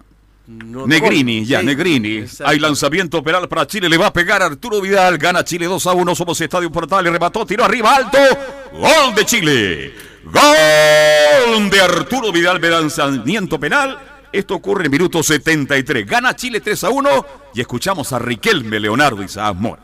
No- Negrini, ya, Sí, Negrini. exacto. Hay lanzamiento penal para Chile, le va a pegar Arturo Vidal, gana Chile 2 a 1, somos Estadio Portal, le remató, tiro arriba, alto, gol de Chile. Gol de Arturo Vidal de lanzamiento penal. Esto ocurre en minuto 73. Gana Chile 3 a 1 y escuchamos a Riquelme, Leonardo y Saaz Mora.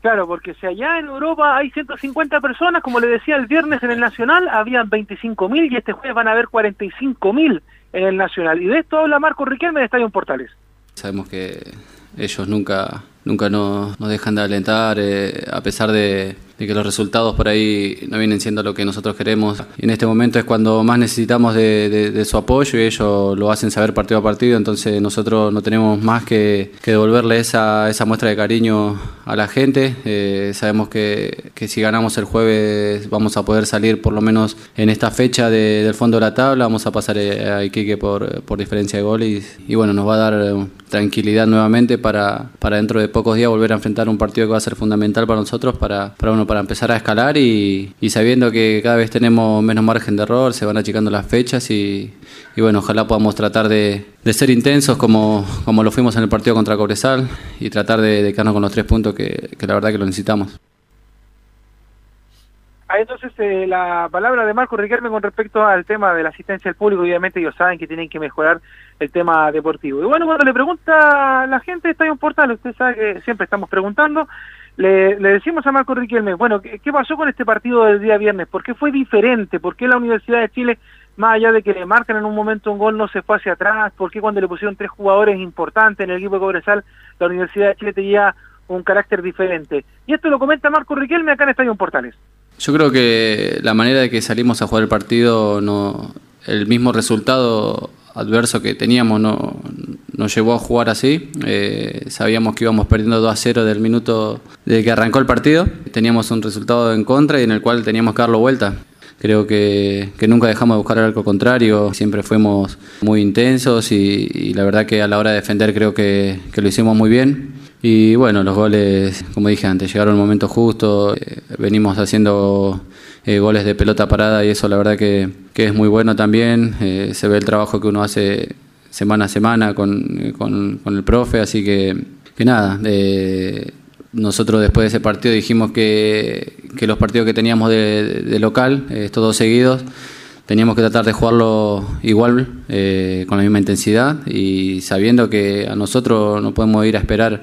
Claro, porque si allá en Europa hay 150 personas, como le decía el viernes en el Nacional, habían 25 mil y este jueves van a haber 45 mil en el Nacional. Y de esto habla Marco Riquelme de Estadio Portales. Sabemos que ellos nunca, nunca nos, nos dejan de alentar, eh, a pesar de, de que los resultados por ahí no vienen siendo lo que nosotros queremos. En este momento es cuando más necesitamos de, su apoyo y ellos lo hacen saber partido a partido, entonces nosotros no tenemos más que, devolverle esa, muestra de cariño a la gente. Eh, sabemos que, si ganamos el jueves vamos a poder salir por lo menos en esta fecha de- del fondo de la tabla, vamos a pasar eh, a Iquique por, diferencia de goles y, bueno, nos va a dar eh, tranquilidad nuevamente para, para dentro de pocos días volver a enfrentar un partido que va a ser fundamental para nosotros, para, para, para empezar a escalar y, sabiendo que cada vez tenemos menos margen de error, se van achicando las fechas y, y bueno, ojalá podamos tratar de, ser intensos como, como lo fuimos en el partido contra Cobresal y tratar de, quedarnos con los tres puntos que, la verdad que lo necesitamos. Ahí entonces eh, la palabra de Marco Riquelme con respecto al tema de la asistencia al público, obviamente ellos saben que tienen que mejorar el tema deportivo. Y bueno, cuando le pregunta a la gente de Estadio Portal, usted sabe que siempre estamos preguntando, le, le decimos a Marco Riquelme, bueno, ¿qué, qué pasó con este partido del día viernes? ¿Por qué fue diferente? ¿Por qué la Universidad de Chile, más allá de que le marcan en un momento un gol, no se fue hacia atrás? ¿Por qué cuando le pusieron tres jugadores importantes en el equipo de Cobresal, la Universidad de Chile tenía un carácter diferente? Y esto lo comenta Marco Riquelme acá en Estadio Portales. Yo creo que la manera de que salimos a jugar el partido, no, el mismo resultado adverso que teníamos no, nos llevó a jugar así. Eh, sabíamos que íbamos perdiendo 2 a 0 del minuto de que arrancó el partido. Teníamos un resultado en contra y en el cual teníamos que darlo vuelta. Creo que, que nunca dejamos de buscar el arco contrario, siempre fuimos muy intensos y, la verdad que a la hora de defender creo que, que lo hicimos muy bien. Y bueno, los goles, como dije antes, llegaron el momento justo. Eh, venimos haciendo eh, goles de pelota parada y eso la verdad que, que es muy bueno también. Eh, se ve el trabajo que uno hace semana a semana con, con, con el profe, así que, que nada. nosotros después de ese partido dijimos que, que los partidos que teníamos de, local, estos dos seguidos, teníamos que tratar de jugarlo igual, eh, con la misma intensidad y sabiendo que a nosotros no podemos ir a esperar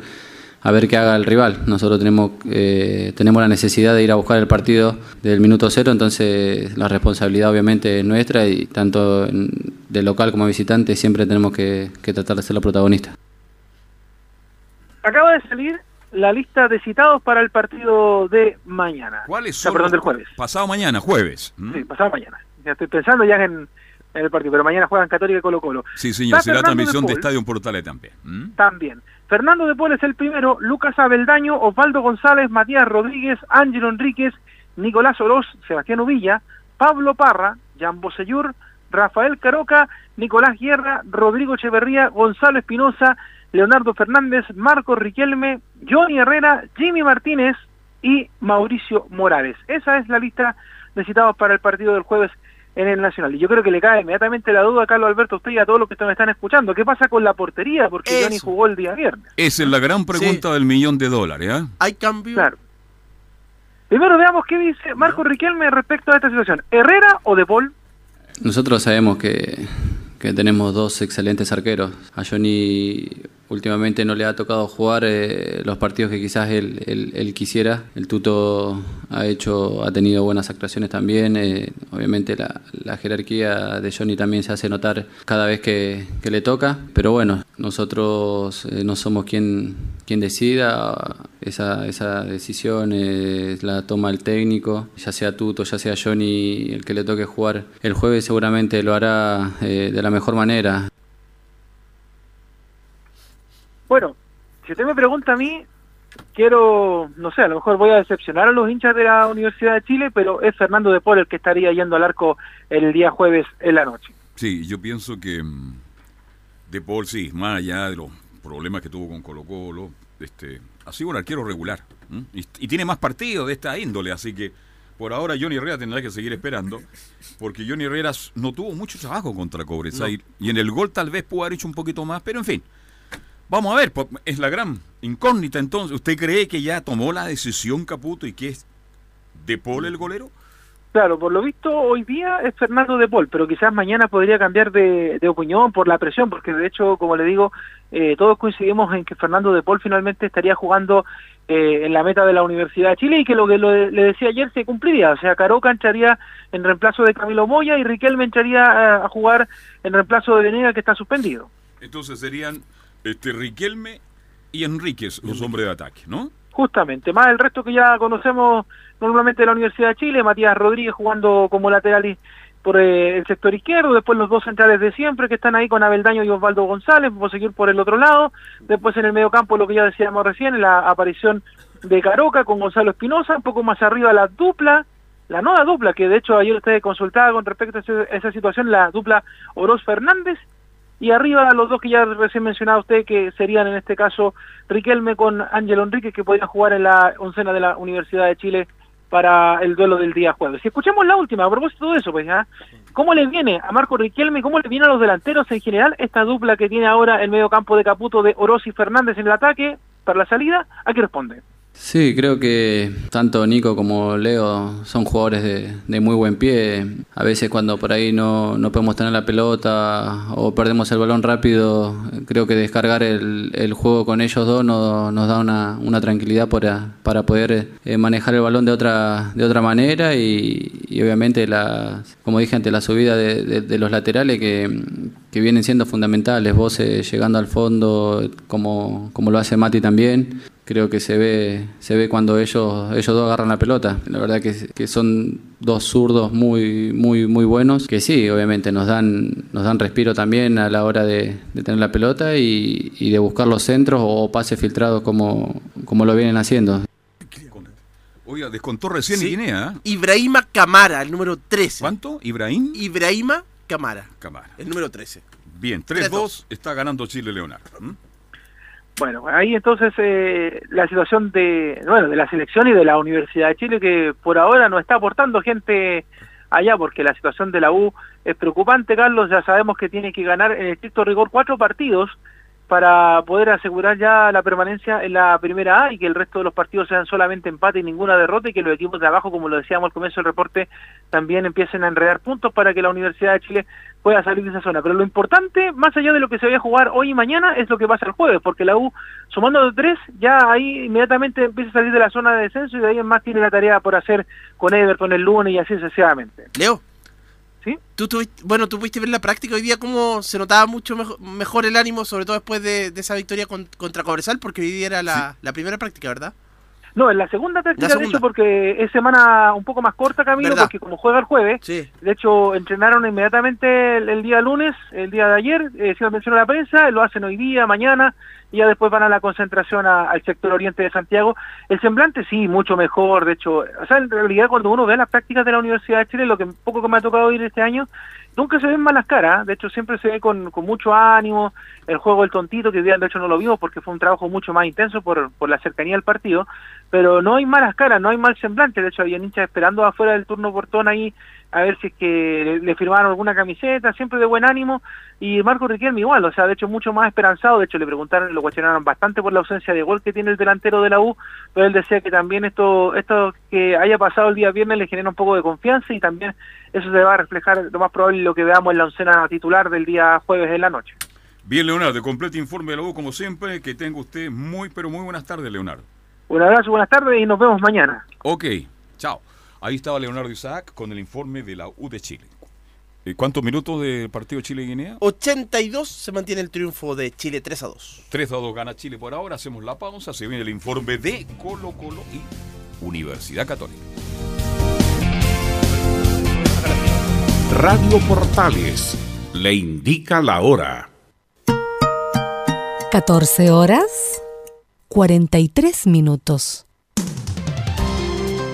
a ver qué haga el rival. Nosotros tenemos, eh, tenemos la necesidad de ir a buscar el partido del minuto cero, entonces la responsabilidad obviamente es nuestra y tanto de local como visitante siempre tenemos que, tratar de ser los protagonistas. Acaba de salir la lista de citados para el partido de mañana. ¿Cuáles son? perdón, del jueves. Pasado mañana, jueves. Sí, pasado mañana. Ya estoy pensando ya en, el partido, pero mañana juegan Católica y Colo Colo. Sí, señor, será transmisión de, Estadio Portales también. También. Fernando de es el primero, Lucas Abeldaño, Osvaldo González, Matías Rodríguez, Ángelo Enríquez, Nicolás Oroz, Sebastián Uvilla, Pablo Parra, Jan Bosellur, Rafael Caroca, Nicolás Guerra, Rodrigo Echeverría, Gonzalo Espinosa, Leonardo Fernández, Marco Riquelme, Johnny Herrera, Jimmy Martínez y Mauricio Morales. Esa es la lista de citados para el partido del jueves en el Nacional. Y yo creo que le cae inmediatamente la duda a Carlos Alberto, usted y a todos los que me están escuchando. ¿Qué pasa con la portería? Porque Johnny jugó el día viernes. Esa es la gran pregunta del millón de dólares. ¿eh? ¿Hay cambio? Claro. Primero veamos qué dice Marco Riquelme respecto a esta situación. ¿Herrera o De Paul? Nosotros sabemos que, que tenemos dos excelentes arqueros. A Johnny últimamente no le ha tocado jugar eh, los partidos que quizás él, él, quisiera. El Tuto ha hecho, ha tenido buenas actuaciones también. Eh, obviamente la, jerarquía de Johnny también se hace notar cada vez que, le toca. Pero bueno, nosotros eh, no somos quien, quien decida. Esa, esa decisión la toma el técnico, ya sea Tuto, ya sea Johnny, el que le toque jugar el jueves seguramente lo hará de la mejor manera. Bueno, si usted me pregunta a mí, quiero, no sé, a lo mejor voy a decepcionar a los hinchas de la Universidad de Chile, pero es Fernando de Paul el que estaría yendo al arco el día jueves en la noche. Sí, yo pienso que mm, de Paul sí, más allá de los problemas que tuvo con Colo Colo, este, ha sido un arquero regular y, tiene más partidos de esta índole, así que por ahora Johnny Herrera tendrá que seguir esperando, porque Johnny Herrera no tuvo mucho trabajo contra Cobresal y en el gol tal vez pudo haber hecho un poquito más, pero en fin, Vamos a ver, es la gran incógnita entonces. ¿Usted cree que ya tomó la decisión Caputo y que es De Paul el golero? Claro, por lo visto hoy día es Fernando De Paul, pero quizás mañana podría cambiar de, opinión por la presión, porque de hecho, como le digo, eh, todos coincidimos en que Fernando De Paul finalmente estaría jugando eh, en la meta de la Universidad de Chile y que lo que le decía ayer se cumpliría. O sea, Caroca entraría en reemplazo de Camilo Moya y Riquelme entraría a, a jugar en reemplazo de Venega, que está suspendido. Entonces serían este Riquelme y Enríquez, los hombres de ataque, ¿no? Justamente, más el resto que ya conocemos normalmente de la Universidad de Chile, Matías Rodríguez jugando como lateral por eh, el sector izquierdo, después los dos centrales de siempre que están ahí con Abeldaño y Osvaldo González, vamos a seguir por el otro lado, después en el medio campo lo que ya decíamos recién, la aparición de Caroca con Gonzalo Espinosa, un poco más arriba la dupla, la nueva dupla, que de hecho ayer usted consultaba con respecto a esa situación, la dupla Oroz Fernández y arriba los dos que ya recién mencionaba usted, que serían en este caso Riquelme con Ángel Enrique, que podría jugar en la oncena de la Universidad de Chile para el duelo del día jueves. Si escuchamos la última, a propósito de eso, pues ¿cómo le viene a Marco Riquelme, cómo le viene a los delanteros en general esta dupla que tiene ahora el medio campo de Caputo de Oroz y Fernández en el ataque para la salida? ¿A qué responde? Sí, creo que tanto Nico como Leo son jugadores de, muy buen pie. A veces cuando por ahí no, no, podemos tener la pelota o perdemos el balón rápido, creo que descargar el, el juego con ellos dos nos, nos da una, una tranquilidad para, para poder eh, manejar el balón de otra, de otra manera y, obviamente, la, como dije antes, la subida de, de, los laterales que, que, vienen siendo fundamentales. Vos eh, llegando al fondo como, como lo hace Mati también creo que se ve se ve cuando ellos ellos dos agarran la pelota la verdad que, que, son dos zurdos muy muy muy buenos que sí obviamente nos dan nos dan respiro también a la hora de, tener la pelota y, y, de buscar los centros o pases filtrados como como lo vienen haciendo Oiga, descontó recién Guinea. ¿eh? Ibrahima Camara, el número 13. ¿Cuánto? ¿Ibrahim? Ibrahima Camara. Camara. El número 13. Bien, 3-2 está ganando Chile Leonardo. Bueno, ahí entonces eh, la situación de, bueno, de la selección y de la Universidad de Chile que por ahora no está aportando gente allá porque la situación de la U es preocupante, Carlos, ya sabemos que tiene que ganar en estricto rigor cuatro partidos para poder asegurar ya la permanencia en la primera A y que el resto de los partidos sean solamente empate y ninguna derrota y que los equipos de abajo, como lo decíamos al comienzo del reporte, también empiecen a enredar puntos para que la Universidad de Chile pueda salir de esa zona. Pero lo importante, más allá de lo que se vaya a jugar hoy y mañana, es lo que pasa el jueves, porque la U, sumando de tres, ya ahí inmediatamente empieza a salir de la zona de descenso y de ahí en más tiene la tarea por hacer con Everton el lunes y así sucesivamente. Leo. ¿Sí? ¿Tú tuviste, bueno, tú pudiste ver la práctica hoy día cómo se notaba mucho mejor, mejor el ánimo, sobre todo después de, de esa victoria con- contra Cobresal, porque hoy día era la, la primera práctica, ¿verdad? No, en la segunda práctica, de hecho, porque es semana un poco más corta, Camilo, ¿Verdad? porque como juega el jueves, Sí. de hecho, entrenaron inmediatamente el, el día lunes, el día de ayer, eh, se lo mencionó la prensa, lo hacen hoy día, mañana, y ya después van a la concentración a- al sector oriente de Santiago. El semblante sí, mucho mejor, de hecho, o sea, en realidad cuando uno ve las prácticas de la Universidad de Chile, lo que poco que me ha tocado ir este año, nunca se ven malas caras, ¿eh? de hecho siempre se ve con, con mucho ánimo, el juego del tontito, que de hecho no lo vimos porque fue un trabajo mucho más intenso por, por la cercanía del partido, pero no hay malas caras, no hay mal semblante, de hecho había hinchas esperando afuera del turno portón ahí a ver si es que le, firmaron alguna camiseta, siempre de buen ánimo, y Marco Riquelme igual, o sea, de hecho mucho más esperanzado, de hecho le preguntaron, lo cuestionaron bastante por la ausencia de gol que tiene el delantero de la U, pero él decía que también esto, esto que haya pasado el día viernes le genera un poco de confianza y también eso se va a reflejar lo más probable lo que veamos en la oncena titular del día jueves en la noche. Bien, Leonardo, completo informe de la U como siempre. Que tenga usted muy, pero muy buenas tardes, Leonardo. Un abrazo, buenas tardes y nos vemos mañana. Ok, chao. Ahí estaba Leonardo Isaac con el informe de la U de Chile. Eh, ¿Cuántos minutos del partido Chile-Guinea? 82 se mantiene el triunfo de Chile 3 a 2. 3 a 2 gana Chile por ahora. Hacemos la pausa. Se viene el informe de Colo Colo y Universidad Católica. Radio Portales le indica la hora. 14 horas 43 minutos.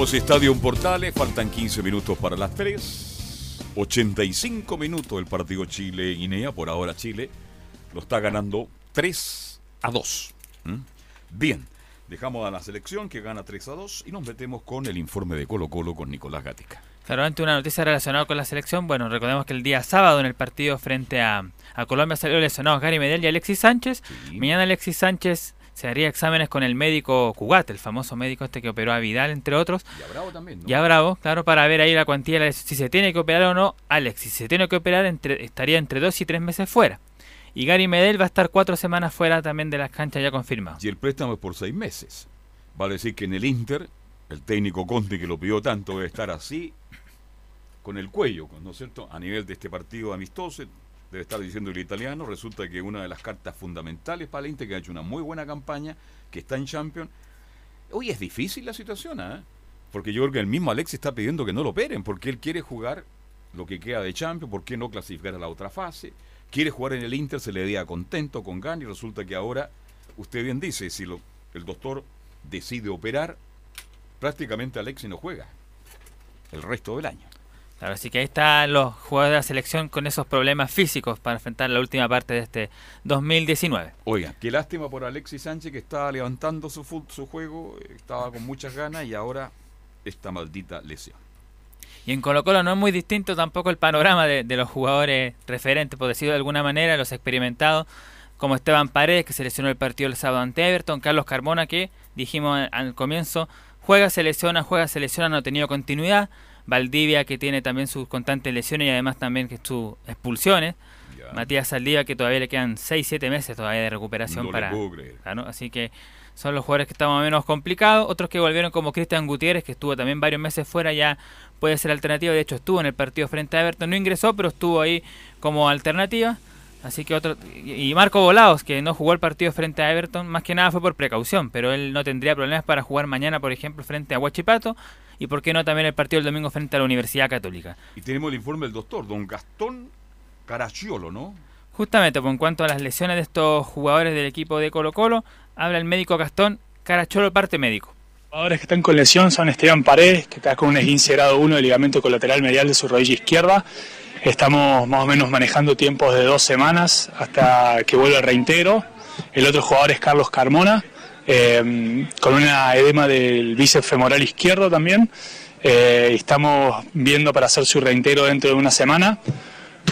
Somos Estadio Portales, faltan 15 minutos para las 3. 85 minutos el partido Chile-Guinea. Por ahora Chile lo está ganando 3 a 2. ¿Mm? Bien, dejamos a la selección que gana 3 a 2 y nos metemos con el informe de Colo Colo con Nicolás Gatica. Claro, ante una noticia relacionada con la selección, bueno, recordemos que el día sábado en el partido frente a, a Colombia salió lesionados Gary Medel y Alexis Sánchez. Mañana Alexis Sánchez se haría exámenes con el médico Cugat, el famoso médico este que operó a Vidal, entre otros. Y a Bravo también, ¿no? Ya Bravo, claro, para ver ahí la cuantía, de si se tiene que operar o no. Alex, si se tiene que operar, entre, estaría entre dos y tres meses fuera. Y Gary Medel va a estar cuatro semanas fuera también de las canchas ya confirmado. Y el préstamo es por seis meses. Vale decir que en el Inter, el técnico Conte que lo pidió tanto debe estar así, con el cuello, ¿no es cierto? A nivel de este partido amistoso, debe estar diciendo el italiano. Resulta que una de las cartas fundamentales para el Inter, que ha hecho una muy buena campaña, que está en Champions. Hoy es difícil la situación, ¿ah? Porque yo creo que el mismo Alex está pidiendo que no lo operen, porque él quiere jugar lo que queda de Champions, ¿por qué no clasificar a la otra fase? Quiere jugar en el Inter, se le veía contento con Gani, resulta que ahora, usted bien dice, si el doctor decide operar, prácticamente Alexis no juega el resto del año. Claro, así que ahí están los jugadores de la selección con esos problemas físicos para enfrentar la última parte de este 2019. Oiga, qué lástima por Alexis Sánchez que estaba levantando su, su juego, estaba con muchas ganas y ahora esta maldita lesión. Y en Colo Colo no es muy distinto tampoco el panorama de, de los jugadores referentes, por decirlo de alguna manera, los experimentados, como Esteban Paredes, que se lesionó el partido el sábado ante Everton, Carlos Carmona, que dijimos al- al comienzo, juega, se lesiona, juega, se lesiona, no ha tenido continuidad, Valdivia, que tiene también sus constantes lesiones y además también que sus expulsiones, Matías Saldivia, que todavía le quedan 6-7 meses todavía de recuperación No para... Claro, así que son los jugadores que están más o menos complicados. Otros que volvieron como Cristian Gutiérrez, que estuvo también varios meses fuera, ya puede ser alternativa. De hecho, estuvo en el partido frente a Everton. No ingresó, pero estuvo ahí como alternativa. Así que otro. Y Marco Volados, que no jugó el partido frente a Everton, más que nada fue por precaución, pero él no tendría problemas para jugar mañana, por ejemplo, frente a Huachipato. Y por qué no también el partido el domingo frente a la Universidad Católica. Y tenemos el informe del doctor, don Gastón Caracciolo, ¿no? Justamente, pues, en cuanto a las lesiones de estos jugadores del equipo de Colo Colo, habla el médico Gastón Caracholo, parte médico. jugadores que están con lesión son Esteban Paredes, que está con un esguince grado 1 del ligamento colateral medial de su rodilla izquierda. Estamos más o menos manejando tiempos de dos semanas hasta que vuelva el reintegro. El otro jugador es Carlos Carmona, eh, con una edema del bíceps femoral izquierdo también. Eh, estamos viendo para hacer su reintegro dentro de una semana.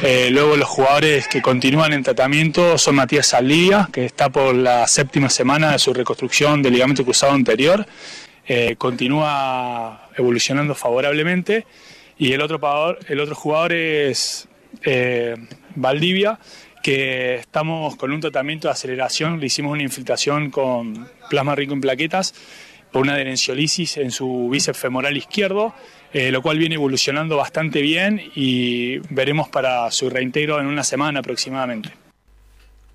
Eh, luego los jugadores que continúan en tratamiento son Matías Saldivia, que está por la séptima semana de su reconstrucción del ligamento cruzado anterior. Eh, continúa evolucionando favorablemente. Y el otro, jugador- el otro jugador es eh, Valdivia, que estamos con un tratamiento de aceleración. Le hicimos una infiltración con plasma rico en plaquetas por una adherenciolisis en su bíceps femoral izquierdo, eh, lo cual viene evolucionando bastante bien y veremos para su reintegro en una semana aproximadamente.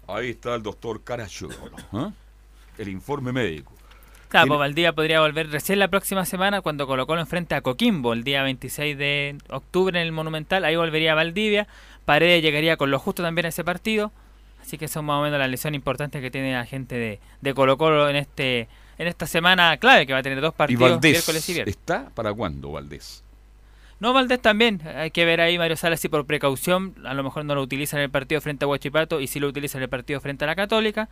Ahí está el doctor Caracciolo, ¿ah? el informe médico. Claro, pues Valdivia podría volver recién la próxima semana cuando Colo Colo enfrente a Coquimbo el día 26 de octubre en el Monumental. Ahí volvería Valdivia. Paredes llegaría con lo justo también a ese partido. Así que son más o menos las lesiones importantes que tiene la gente de, de Colo Colo en este en esta semana clave que va a tener dos ¿Y partidos Valdés miércoles y viernes. está para cuándo, Valdés? No, Valdés también. Hay que ver ahí Mario Salas si por precaución a lo mejor no lo utiliza en el partido frente a Huachipato y si lo utiliza en el partido frente a la Católica.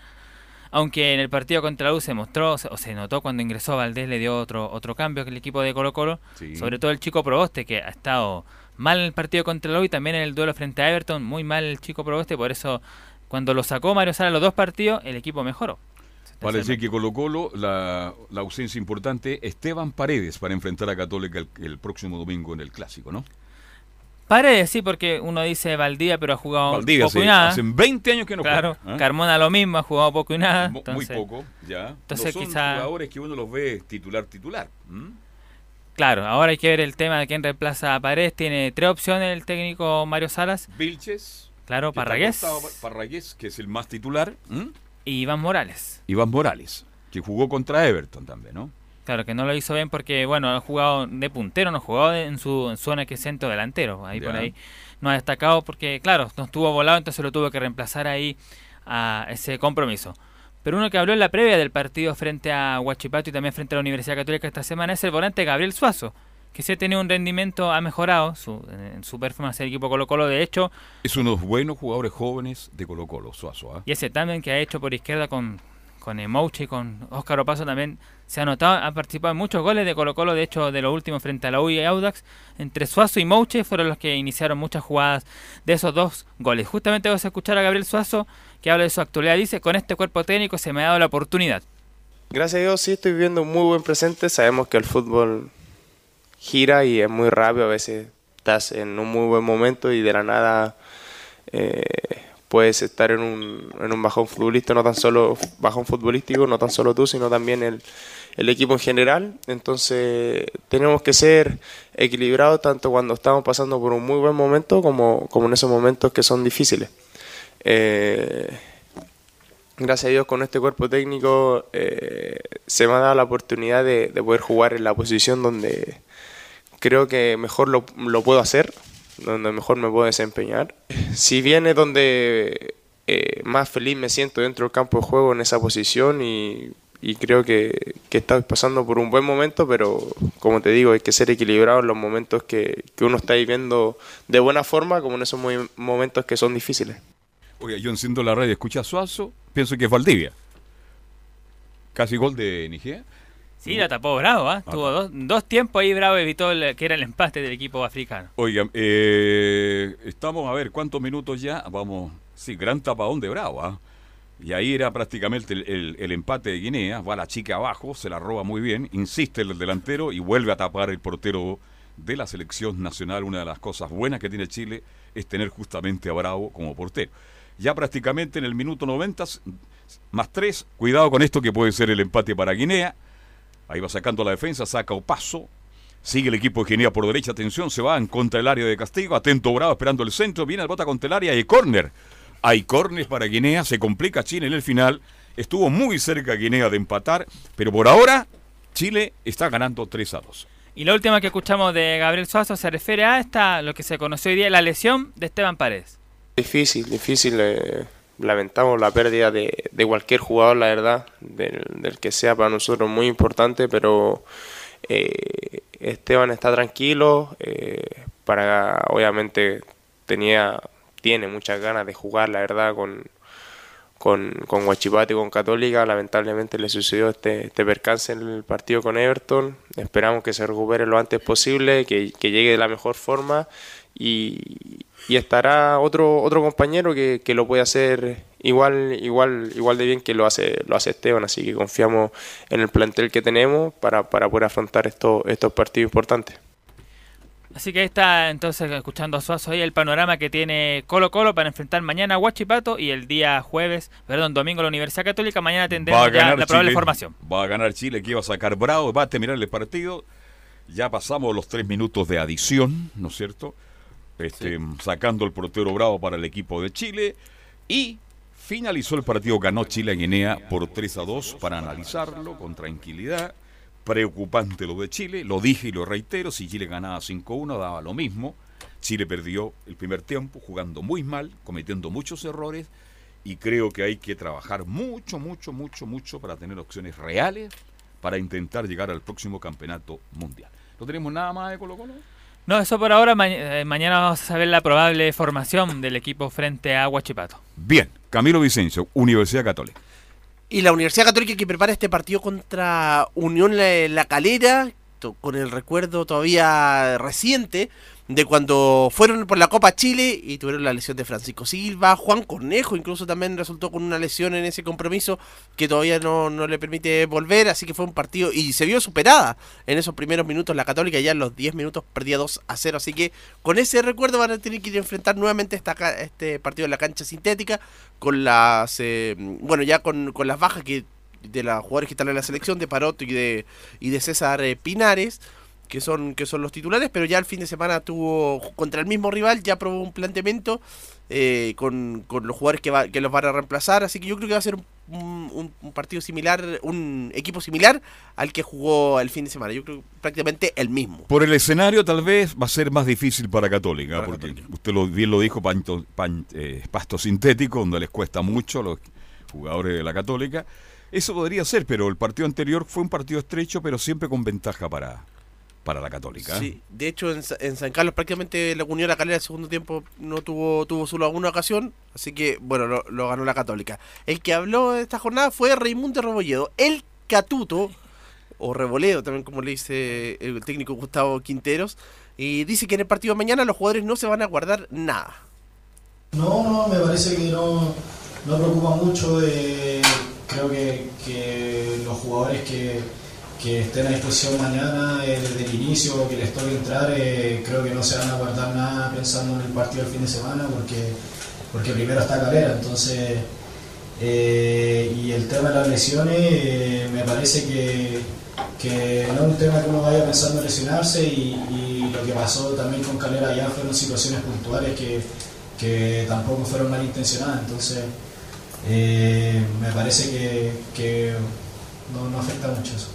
Aunque en el partido contra la U se mostró, o se notó cuando ingresó Valdés, le dio otro otro cambio que el equipo de Colo Colo. Sí. Sobre todo el chico Proboste, que ha estado mal en el partido contra la U y también en el duelo frente a Everton. Muy mal el chico Proboste, por eso cuando lo sacó Mario Salas los dos partidos, el equipo mejoró. Decir que Colo Colo, la, la ausencia importante, Esteban Paredes para enfrentar a Católica el, el próximo domingo en el Clásico, ¿no? Paredes, sí, porque uno dice Valdía, pero ha jugado Valdivia, poco sí, y nada. hace 20 años que no Claro, juega. ¿ah? Carmona lo mismo, ha jugado poco y nada. Entonces- Muy poco, ya. entonces no son quizá- jugadores que uno los ve titular, titular. Claro, ahora hay que ver el tema de quién reemplaza a Paredes. Tiene tres opciones el técnico Mario Salas. Vilches. Claro, Parragués Parragués, que es el más titular. y Iván Morales. Iván Morales, que jugó contra Everton también, ¿no? Claro, que no lo hizo bien porque, bueno, ha jugado de puntero, no ha jugado en su zona que es centro delantero. Ahí por ahí no ha destacado porque, claro, no estuvo volado, entonces lo tuvo que reemplazar ahí a ese compromiso. Pero uno que habló en la previa del partido frente a Huachipato y también frente a la Universidad Católica esta semana es el volante Gabriel Suazo, que sí ha tenido un rendimiento, ha mejorado su, en su performance del equipo Colo Colo, de hecho, Es uno de los buenos jugadores jóvenes de Colo Colo, Suazo. ¿ah? y ese también que ha hecho por izquierda con, con Emouche y con Óscar Opaso también se ha notado, ha participado en muchos goles de Colo Colo, de hecho de los últimos frente a la U y Audax, entre Suazo y Mouche fueron los que iniciaron muchas jugadas de esos dos goles. Justamente vamos a escuchar a Gabriel Suazo que habla de su actualidad, dice, con este cuerpo técnico se me ha dado la oportunidad. Gracias a Dios sí estoy viviendo un muy buen presente. Sabemos que el fútbol gira y es muy rápido. A veces estás en un muy buen momento y de la nada eh, puedes estar en un, en un bajón futbolístico, no tan solo bajón futbolístico, no tan solo tú, sino también el, el equipo en general. Entonces tenemos que ser equilibrados tanto cuando estamos pasando por un muy buen momento como, como en esos momentos que son difíciles. Eh, gracias a Dios con este cuerpo técnico eh, se me ha dado la oportunidad de, de poder jugar en la posición donde creo que mejor lo, lo puedo hacer, donde mejor me puedo desempeñar. Si bien es donde eh, más feliz me siento dentro del campo de juego en esa posición y, creo que, que pasando por un buen momento, pero como te digo, hay que ser equilibrado en los momentos que, que uno está viviendo de buena forma como en esos momentos que son difíciles. Oiga, yo enciendo la radio, escucha Suazo, pienso que es Valdivia. Casi gol de Nigeria. Sí, la tapó Bravo, ¿ah? Tuvo dos, dos tiempos ahí Bravo evitó el- que era el empate del equipo africano. Oiga, eh, estamos a ver cuántos minutos ya. Vamos, sí, gran tapadón de Bravo. ¿ah? Y ahí era prácticamente el, el- el empate de Guinea. Va la chica abajo, se la roba muy bien, insiste el delantero y vuelve a tapar el portero de la selección nacional. Una de las cosas buenas que tiene Chile es tener justamente a Bravo como portero. Ya prácticamente en el minuto 90, s- más 3, cuidado con esto que puede ser el empate para Guinea. Ahí va sacando la defensa, saca Opaso. Sigue el equipo de Guinea por derecha, atención, se va en contra del área de castigo. Atento Bravo esperando el centro, viene el bota contra el área y córner. Hay córner para Guinea, se complica Chile en el final. Estuvo muy cerca Guinea de empatar, pero por ahora Chile está ganando 3 a 2. Y la última que escuchamos de Gabriel Suazo se refiere a esta, lo que se conoció hoy día, la lesión de Esteban Paredes. Difícil, difícil. eh, lamentamos la pérdida de, de cualquier jugador, la verdad, del, que sea para nosotros muy importante, pero eh, Esteban está tranquilo. eh, para obviamente tenía tiene muchas ganas de jugar, la verdad, con con, con Huachipato y con Católica. Lamentablemente le sucedió este, este percance en el partido con Everton. Esperamos que se recupere lo antes posible, que, que llegue de la mejor forma y, y estará otro otro compañero que, que lo puede hacer igual igual igual de bien que lo hace lo hace Esteban así que confiamos en el plantel que tenemos para, para poder afrontar estos estos partidos importantes Así que ahí está entonces escuchando a Suazo ahí el panorama que tiene Colo Colo para enfrentar mañana a Huachipato y el día jueves, perdón, domingo la Universidad Católica. Mañana tendremos ya la probable formación. Va a ganar Chile, que iba a sacar Bravo, va a terminar el partido. Ya pasamos los tres minutos de adición, ¿no es cierto? Este, Sacando el portero Bravo para el equipo de Chile. Y finalizó el partido, ganó Chile a Guinea por 3 a 2 para analizarlo con tranquilidad. Preocupante lo de Chile, lo dije y lo reitero, si Chile ganaba 5-1 daba lo mismo. Chile perdió el primer tiempo jugando muy mal, cometiendo muchos errores y creo que hay que trabajar mucho, mucho, mucho, mucho para tener opciones reales para intentar llegar al próximo campeonato mundial. ¿No tenemos nada más de Colo Colo? No, eso por ahora. ma- eh, mañana vamos a saber la probable formación del equipo frente a Huachipato. Bien, Camilo Vicencio, Universidad Católica. Y la Universidad Católica que prepara este partido contra Unión La, La Calera, con el recuerdo todavía reciente de cuando fueron por la Copa Chile y tuvieron la lesión de Francisco Silva, Juan Cornejo incluso también resultó con una lesión en ese compromiso que todavía no, no le permite volver, así que fue un partido y se vio superada en esos primeros minutos. La Católica, ya en los 10 minutos perdía 2 a 0, así que con ese recuerdo van a tener que ir a enfrentar nuevamente esta, este partido en la cancha sintética con las, eh, bueno, ya con, con las bajas que de los jugadores que están en la selección, de Parot y de, y de César eh, Pinares, que son, que son los titulares, pero ya el fin de semana tuvo contra el mismo rival, ya probó un planteamiento eh, con, con los jugadores que, va- que los van a reemplazar, así que yo creo que va a ser un, un- un partido similar, un equipo similar al que jugó el fin de semana, yo creo que prácticamente el mismo. Por el escenario tal vez va a ser más difícil para Católica, porque usted lo, bien lo dijo, panto- pan- eh, pasto sintético, donde les cuesta mucho a los jugadores de la Católica. Eso podría ser, pero el partido anterior fue un partido estrecho, pero siempre con ventaja para, para la Católica. Sí, de hecho en, en San Carlos prácticamente la Unión La Calera el segundo tiempo no tuvo tuvo solo alguna ocasión, así que bueno, lo, lo ganó la Católica. El que habló de esta jornada fue Raimundo Rebolledo, el Catuto, o Reboleo también como le dice el técnico Gustavo Quinteros, y dice que en el partido de mañana los jugadores no se van a guardar nada. No, no, me parece que no, no preocupa mucho de creo que, que los jugadores que, que estén a disposición mañana eh, desde el inicio, que les toque entrar, eh, creo que no se van a guardar nada pensando en el partido del fin de semana porque, porque primero está Calera, entonces eh, y el tema de las lesiones eh, me parece que, que no es un tema que uno vaya pensando en lesionarse y, lo que pasó también con Calera ya fueron situaciones puntuales que, que tampoco fueron malintencionadas, entonces eh, me parece que, no, afecta mucho eso.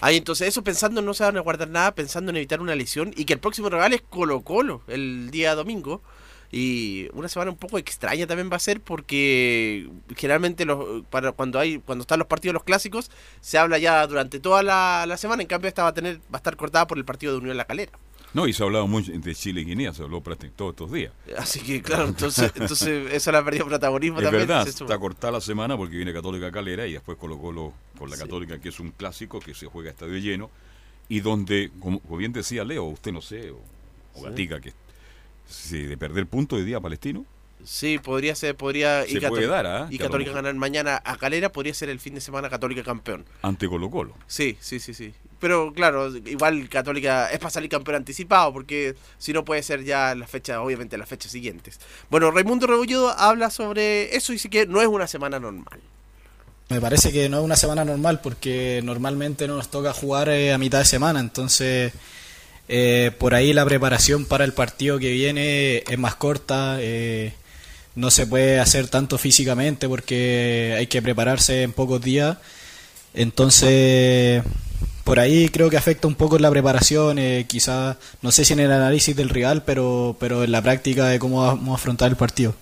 Ahí entonces eso pensando en no se van a guardar nada, pensando en evitar una lesión y que el próximo rival es Colo Colo el día domingo. Y una semana un poco extraña también va a ser porque generalmente los, para cuando hay cuando están los partidos los clásicos se habla ya durante toda la, la semana, en cambio esta va a tener va a estar cortada por el partido de Unión La Calera. No, y se ha hablado mucho de Chile y Guinea, se habló prácticamente todos estos días. Así que claro, entonces, entonces eso le ha perdido protagonismo Es también. verdad, está cortada la semana porque viene Católica Calera y después Colo Colo con la Católica, que es un clásico que se juega a estadio lleno y donde, como, bien decía Leo, usted no sé, o, o Sí. Gatica, que si de perder puntos de día palestino, Sí, podría ser, podría Se puede dar, ¿ah? y a lo Católica ganar mañana a Calera, podría ser el fin de semana Católica campeón. ante Colo Colo. Sí, sí, sí, sí. Pero claro, igual Católica es para salir campeón anticipado, porque si no puede ser ya la fecha, obviamente las fechas siguientes. Bueno, Raimundo Rebolledo habla sobre eso y dice que no es una semana normal. Me parece que no es una semana normal porque normalmente no nos toca jugar eh, a mitad de semana, entonces eh, por ahí la preparación para el partido que viene es más corta, eh, no se puede hacer tanto físicamente porque hay que prepararse en pocos días, entonces por ahí creo que afecta un poco la preparación, eh, quizás no sé si en el análisis del rival, pero, pero en la práctica de cómo vamos a afrontar el partido.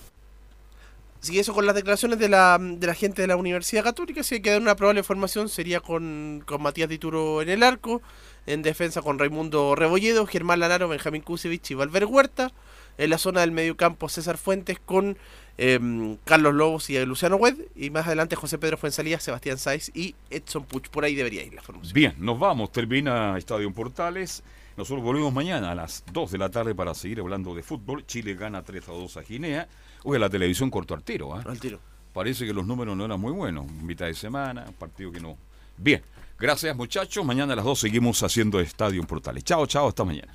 Que eso con las declaraciones de la, de la gente de la Universidad Católica, si hay que dar una probable formación sería con, con Matías Dituro en el arco, en defensa con Raimundo Rebolledo, Germán Lanaro, Benjamín Kusevich y Valver Huerta, en la zona del mediocampo César Fuentes con em, Carlos Lobos y Luciano Wed, y más adelante José Pedro Fuensalía, Sebastián Sáiz y Edson Puch, por ahí debería ir la formación. Bien, nos vamos, termina Estadio Portales. Nosotros volvemos mañana a las 2 de la tarde para seguir hablando de fútbol. Chile gana 3 a 2 a Guinea. Oye, la televisión cortó al tiro, ¿ah? Al tiro. Parece que los números no eran muy buenos. Mitad de semana, un partido que no. Bien, gracias muchachos. Mañana a las 2 seguimos haciendo Estadio Portales. Chao, chao, hasta mañana.